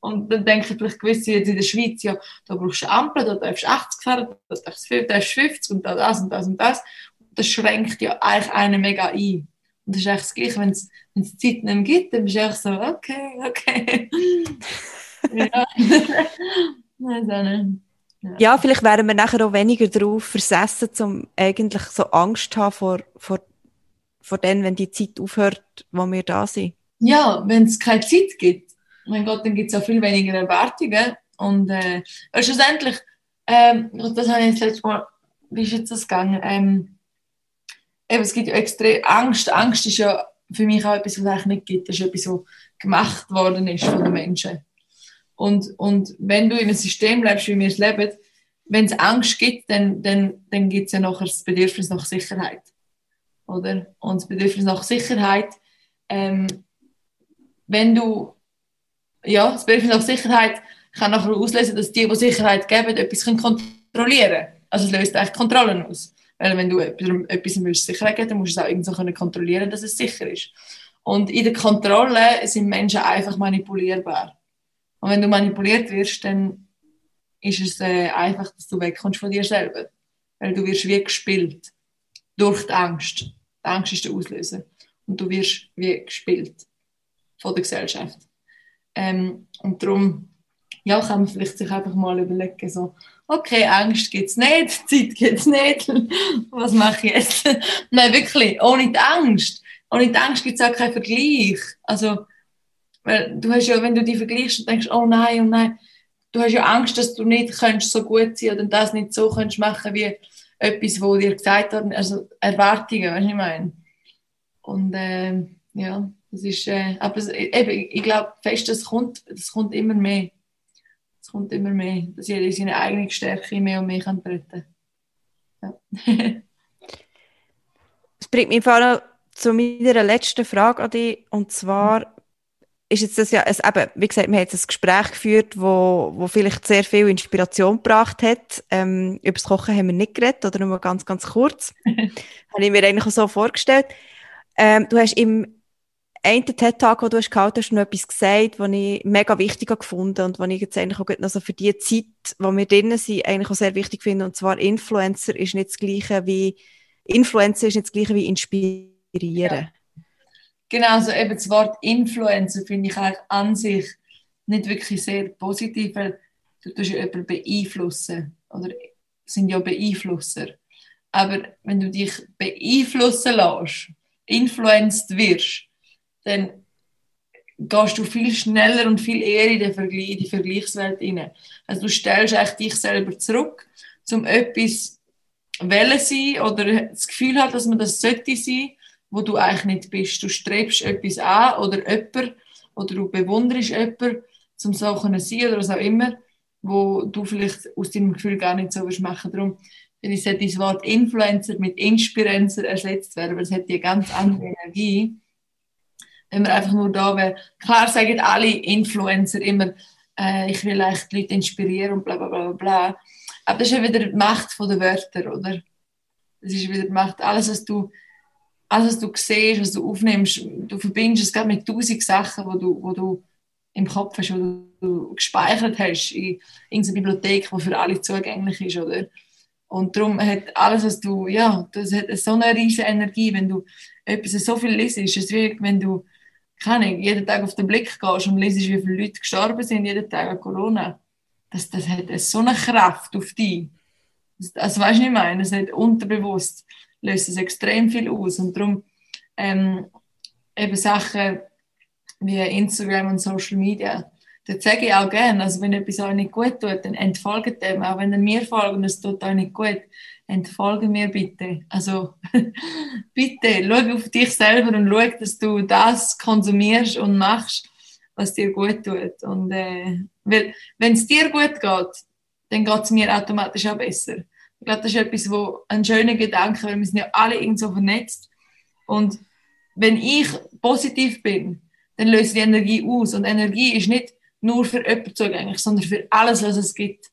Und dann denke ich vielleicht gewisse jetzt in der Schweiz, ja, da brauchst du Ampel, da darfst du 80 fahren, da darfst du 50 und da das und das und das. Und das schränkt ja eigentlich einen mega ein. Und das ist eigentlich das Gleiche, wenn es, Zeit nicht mehr gibt, dann bist du einfach so, okay, okay. ja. Ja. ja, vielleicht wären wir nachher auch weniger darauf versessen, um eigentlich so Angst zu haben vor, vor, vor dem, wenn die Zeit aufhört, wo wir da sind. Ja, wenn es keine Zeit gibt, mein Gott, dann gibt es auch viel weniger Erwartungen. Und äh, schlussendlich, ähm, das habe ich jetzt letztes Mal, wie ist jetzt das gegangen? Ähm, eben, es gibt ja extrem Angst. Angst ist ja für mich auch etwas, was es eigentlich nicht gibt. Das ist etwas, was gemacht worden ist von den Menschen. Und, und wenn du in einem System lebst, wie wir es leben, wenn es Angst gibt, dann, dann, dann gibt es ja nachher das Bedürfnis nach Sicherheit. Oder? Und das Bedürfnis nach Sicherheit, ähm, wenn du, ja, das Bedürfnis nach Sicherheit kann nachher auslösen, dass die, die Sicherheit geben, etwas kontrollieren können. Also es löst eigentlich Kontrollen aus. Weil wenn du etwas willst, Sicherheit geben dann musst du es auch irgendwie so kontrollieren dass es sicher ist. Und in der Kontrolle sind Menschen einfach manipulierbar. Und wenn du manipuliert wirst, dann ist es äh, einfach, dass du wegkommst von dir selber. Weil du wirst wie gespielt. Durch die Angst. Die Angst ist der Auslöser. Und du wirst wie gespielt. Von der Gesellschaft. Ähm, und darum, ja, kann man vielleicht sich einfach mal überlegen, so, okay, Angst gibt es nicht, Zeit gibt es nicht, was mache ich jetzt? Nein, wirklich, ohne die Angst. Ohne die Angst gibt es auch keinen Vergleich. Also, weil du hast ja, wenn du die vergleichst und denkst, oh nein, oh nein, du hast ja Angst, dass du nicht könntest so gut sein oder das nicht so könntest machen wie etwas, wo dir gesagt hat, also Erwartungen, weißt du, ich meine. Und äh, ja, das ist, äh, aber es, eben, ich glaube fest, das kommt, das kommt immer mehr kommt immer mehr, dass jeder seine eigene Stärke mehr und mehr kann treten ja. Das bringt mich vor zu meiner letzten Frage an dich, und zwar ist jetzt das ja, es, eben, wie gesagt, wir haben jetzt ein Gespräch geführt, wo, wo vielleicht sehr viel Inspiration gebracht hat. Ähm, über das Kochen haben wir nicht geredet, oder nur ganz, ganz kurz. Habe ich mir eigentlich auch so vorgestellt. Ähm, du hast im einen TED-Tag, den du hast gehalten hast, noch etwas gesagt, was ich mega wichtig gefunden und was ich jetzt eigentlich auch noch so für die Zeit, wo wir drinnen sind, eigentlich auch sehr wichtig finde. Und zwar Influencer ist nicht das Gleiche wie, Influencer ist nicht das Gleiche wie inspirieren. Ja. Genau, also eben das Wort Influencer finde ich eigentlich an sich nicht wirklich sehr positiv, weil du tust ja jemanden beeinflussen oder sind ja Beeinflusser. Aber wenn du dich beeinflussen lässt, influenced wirst, dann gehst du viel schneller und viel eher in die, Vergleich, in die Vergleichswelt rein. Also du stellst eigentlich dich selber zurück, um etwas wollen sein oder das Gefühl hat, dass man das sollte sein, wo du eigentlich nicht bist. Du strebst etwas an oder jemand oder du bewunderst jemanden, um so zu sein oder was auch immer, wo du vielleicht aus deinem Gefühl gar nicht so willst machen. Darum finde ich, sollte das Wort Influencer mit Inspirencer ersetzt werden, weil es hat eine ganz andere Energie wenn man einfach nur da wäre. Klar sagen alle Influencer immer, äh, ich will eigentlich die Leute inspirieren und bla bla bla bla. Aber das ist ja wieder die Macht der Wörter, oder? Das ist wieder die Macht. Alles, was du, alles, was du siehst, was du aufnimmst, du verbindest es gerade mit tausend Sachen, wo du, wo du im Kopf hast, wo du gespeichert hast in irgendeiner Bibliothek, die für alle zugänglich ist, oder? Und darum hat alles, was du, ja, das hat so eine riesige Energie, wenn du etwas so viel liest, ist es wie wenn du, keine Ahnung, jeden Tag auf den Blick gehst und liest, wie viele Leute gestorben sind jeden Tag an Corona. Das, das hat so eine Kraft auf dich. Das, also weißt du, was ich meine? Es hat unterbewusst, löst es extrem viel aus. Und darum ähm, eben Sachen wie Instagram und Social Media, das sage ich auch gerne. Also wenn etwas euch nicht gut tut, dann entfolgt dem. Auch wenn ihr mir folgt und es tut euch nicht gut, entfolge mir bitte. Also bitte, schau auf dich selber und schau, dass du das konsumierst und machst, was dir gut tut. Und äh, wenn es dir gut geht, dann geht es mir automatisch auch besser. Ich glaube, das ist etwas, wo ein schöner Gedanke, weil wir sind ja alle irgend so vernetzt. Und wenn ich positiv bin, dann löse ich Energie aus. Und Energie ist nicht nur für jemanden zugänglich, sondern für alles, was es gibt.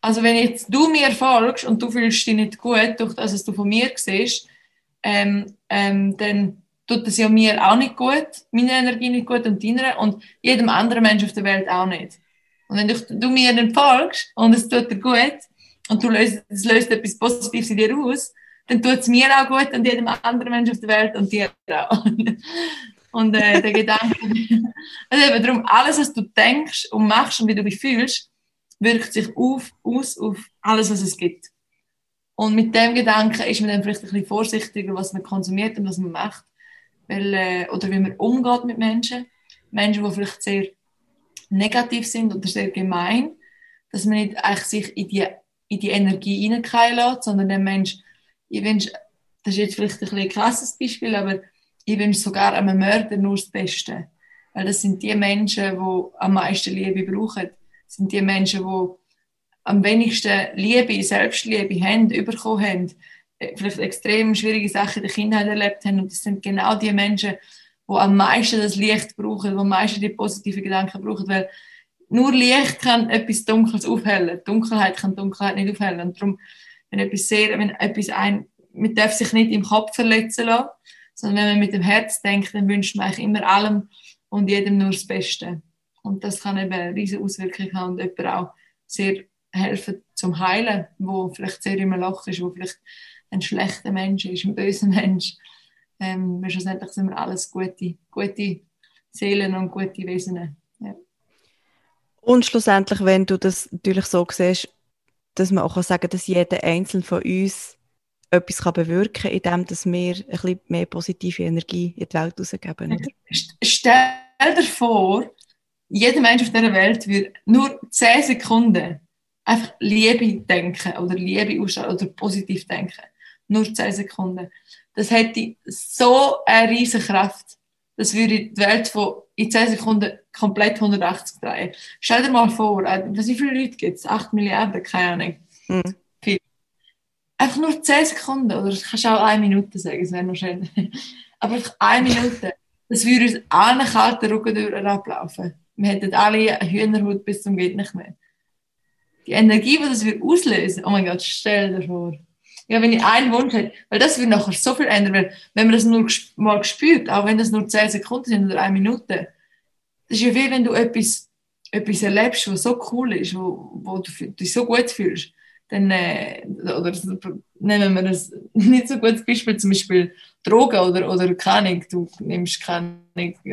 Also wenn jetzt du mir folgst und du fühlst dich nicht gut, durch das, was du von mir siehst, ähm, ähm, dann tut es ja mir auch nicht gut, meine Energie nicht gut und deiner und jedem anderen Menschen auf der Welt auch nicht. Und wenn du, du mir dann folgst und es tut dir gut und du löst, es löst etwas Positives in dir aus, dann tut es mir auch gut und jedem anderen Menschen auf der Welt und dir auch. Und äh, der Gedanke, also eben darum, alles, was du denkst und machst und wie du dich fühlst, wirkt sich auf, aus auf alles, was es gibt. Und mit dem Gedanken ist man dann vielleicht ein bisschen vorsichtiger, was man konsumiert und was man macht. Weil, äh, oder wie man umgeht mit Menschen. Menschen, die vielleicht sehr negativ sind oder sehr gemein, dass man nicht eigentlich sich in die, in die Energie hineinfallen lässt, sondern der Mensch, ich wünsche, das ist jetzt vielleicht ein, ein krasses Beispiel, aber ich wünsche sogar einem Mörder nur das Beste. Weil das sind die Menschen, die am meisten Liebe brauchen. Sind die Menschen, die am wenigsten Liebe, Selbstliebe haben, bekommen haben. Äh, vielleicht extrem schwierige Sachen in der Kindheit erlebt haben. Und das sind genau die Menschen, die am meisten das Licht brauchen, die am meisten die positiven Gedanken brauchen. Weil nur Licht kann etwas Dunkles aufhellen. Dunkelheit kann Dunkelheit nicht aufhellen. Und darum, wenn etwas sehr, wenn etwas ein, man darf sich nicht im Kopf verletzen lassen, sondern wenn man mit dem Herz denkt, dann wünscht man eigentlich immer allem und jedem nur das Beste. Und das kann eben eine riesige Auswirkung haben und jemand auch sehr helfen zum Heilen, wo vielleicht sehr im Loch ist, wo vielleicht ein schlechter Mensch ist, ein böser Mensch. Ähm, schlussendlich sind wir alles gute, gute Seelen und gute Wesen. Ja. Und schlussendlich, wenn du das natürlich so siehst, dass man auch sagen kann, dass jeder Einzelne von uns etwas kann bewirken kann, indem dass wir ein bisschen mehr positive Energie in die Welt rausgeben. Stell dir vor, jeder Mensch auf dieser Welt würde nur 10 Sekunden einfach Liebe denken oder Liebe ausstrahlen oder positiv denken. Nur 10 Sekunden. Das hätte so eine riesige Kraft. Das würde die Welt von in 10 Sekunden komplett 180 drehen. Stell dir mal vor, äh, wie viele Leute gibt es? 8 Milliarden? Keine Ahnung. Mhm. Einfach nur 10 Sekunden, oder das kannst du auch eine Minute sagen, das wäre noch schön. Aber einfach eine Minute, das würde uns allen kalten Rücken durch ablaufen. Wir hätten alle eine Hühnerhaut bis zum geht nicht mehr. Die Energie, die das wir auslösen, oh mein Gott, stell dir vor. Ja, wenn ich einen Wunsch hätte, weil das würde nachher so viel ändern, weil wenn man das nur mal spürt, auch wenn das nur 10 Sekunden sind oder eine Minute, das ist ja wie wenn du etwas, etwas erlebst, was so cool ist, wo, wo du dich so gut fühlst dann äh, oder nehmen wir das nicht so gutes Beispiel, zum Beispiel Drogen oder, oder keine du nimmst keine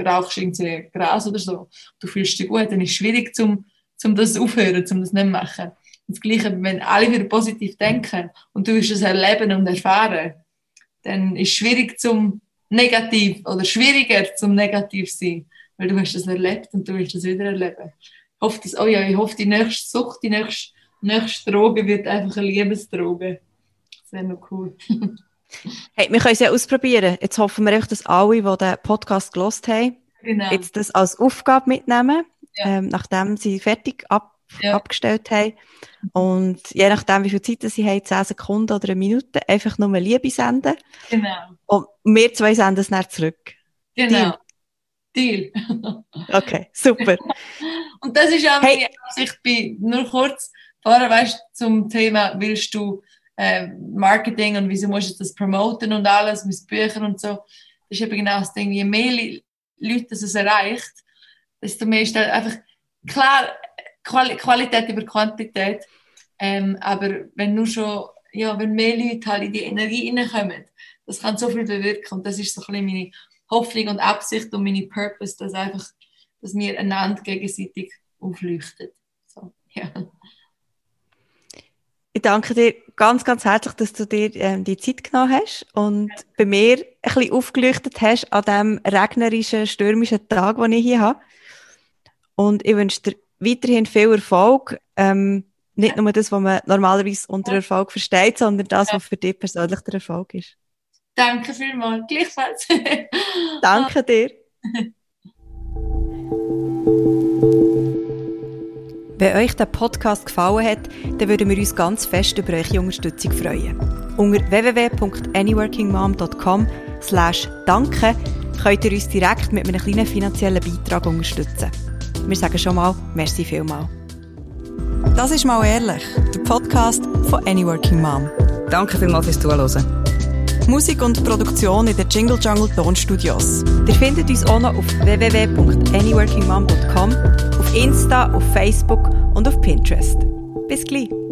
rauchst irgendwie Gras oder so, du fühlst dich gut, dann ist es schwierig, zum, zum das aufhören, zum das nicht machen. Das Gleiche, wenn alle wieder positiv denken und du wirst das erleben und erfahren, dann ist es schwierig zum negativ oder schwieriger zum negativ sein, weil du hast das erlebt und du willst das wieder erleben. Ich hoffe, dass, oh ja, ich hoffe, die nächste Sucht, die nächste nächste Droge wird einfach eine Liebesdroge. Wäre noch cool. hey, wir können es ja ausprobieren. Jetzt hoffen wir einfach, dass alle, die den Podcast gelost haben, genau. jetzt das als Aufgabe mitnehmen, ja. ähm, nachdem sie fertig ab, ja. abgestellt haben. Und je nachdem, wie viel Zeit sie haben, 10 Sekunden oder eine Minute, einfach nur Liebe senden. Genau. Und wir zwei senden es dann zurück. Genau. Deal. okay, super. Und das ist auch hey. meine Absicht bei, nur kurz, Vorher weißt zum Thema, willst du äh, Marketing und wieso musst du das promoten und alles mit Büchern und so. Das ist eben genau das Ding. Je mehr Leute es erreicht, desto mehr ist einfach klar Quali Qualität über Quantität. Ähm, aber wenn nur schon, ja, wenn mehr Leute halt in die Energie reinkommen, das kann so viel bewirken. Und das ist so ein bisschen meine Hoffnung und Absicht und meine Purpose, dass einfach, dass wir einander gegenseitig aufleuchten. So, ja. Ich danke dir ganz, ganz herzlich, dass du dir ähm, die Zeit genommen hast und bei mir ein bisschen aufgeleuchtet hast an dem regnerischen, stürmischen Tag, den ich hier habe. Und ich wünsche dir weiterhin viel Erfolg. Ähm, nicht nur das, was man normalerweise unter Erfolg versteht, sondern das, was für dich persönlich der Erfolg ist. Danke vielmals. Gleichfalls. danke dir. Wenn euch der Podcast gefallen hat, dann würden wir uns ganz fest über eure Unterstützung freuen. Unter www.anyworkingmom.com slash danke könnt ihr uns direkt mit einem kleinen finanziellen Beitrag unterstützen. Wir sagen schon mal, merci vielmal. Das ist mal ehrlich, der Podcast von Anyworking Mom. Danke vielmals fürs Zuhören. Musik und Produktion in den Jingle Jungle Tonstudios. Ihr findet uns auch noch auf www.anyworkingmom.com, Insta, auf Facebook und auf Pinterest. Bis gleich!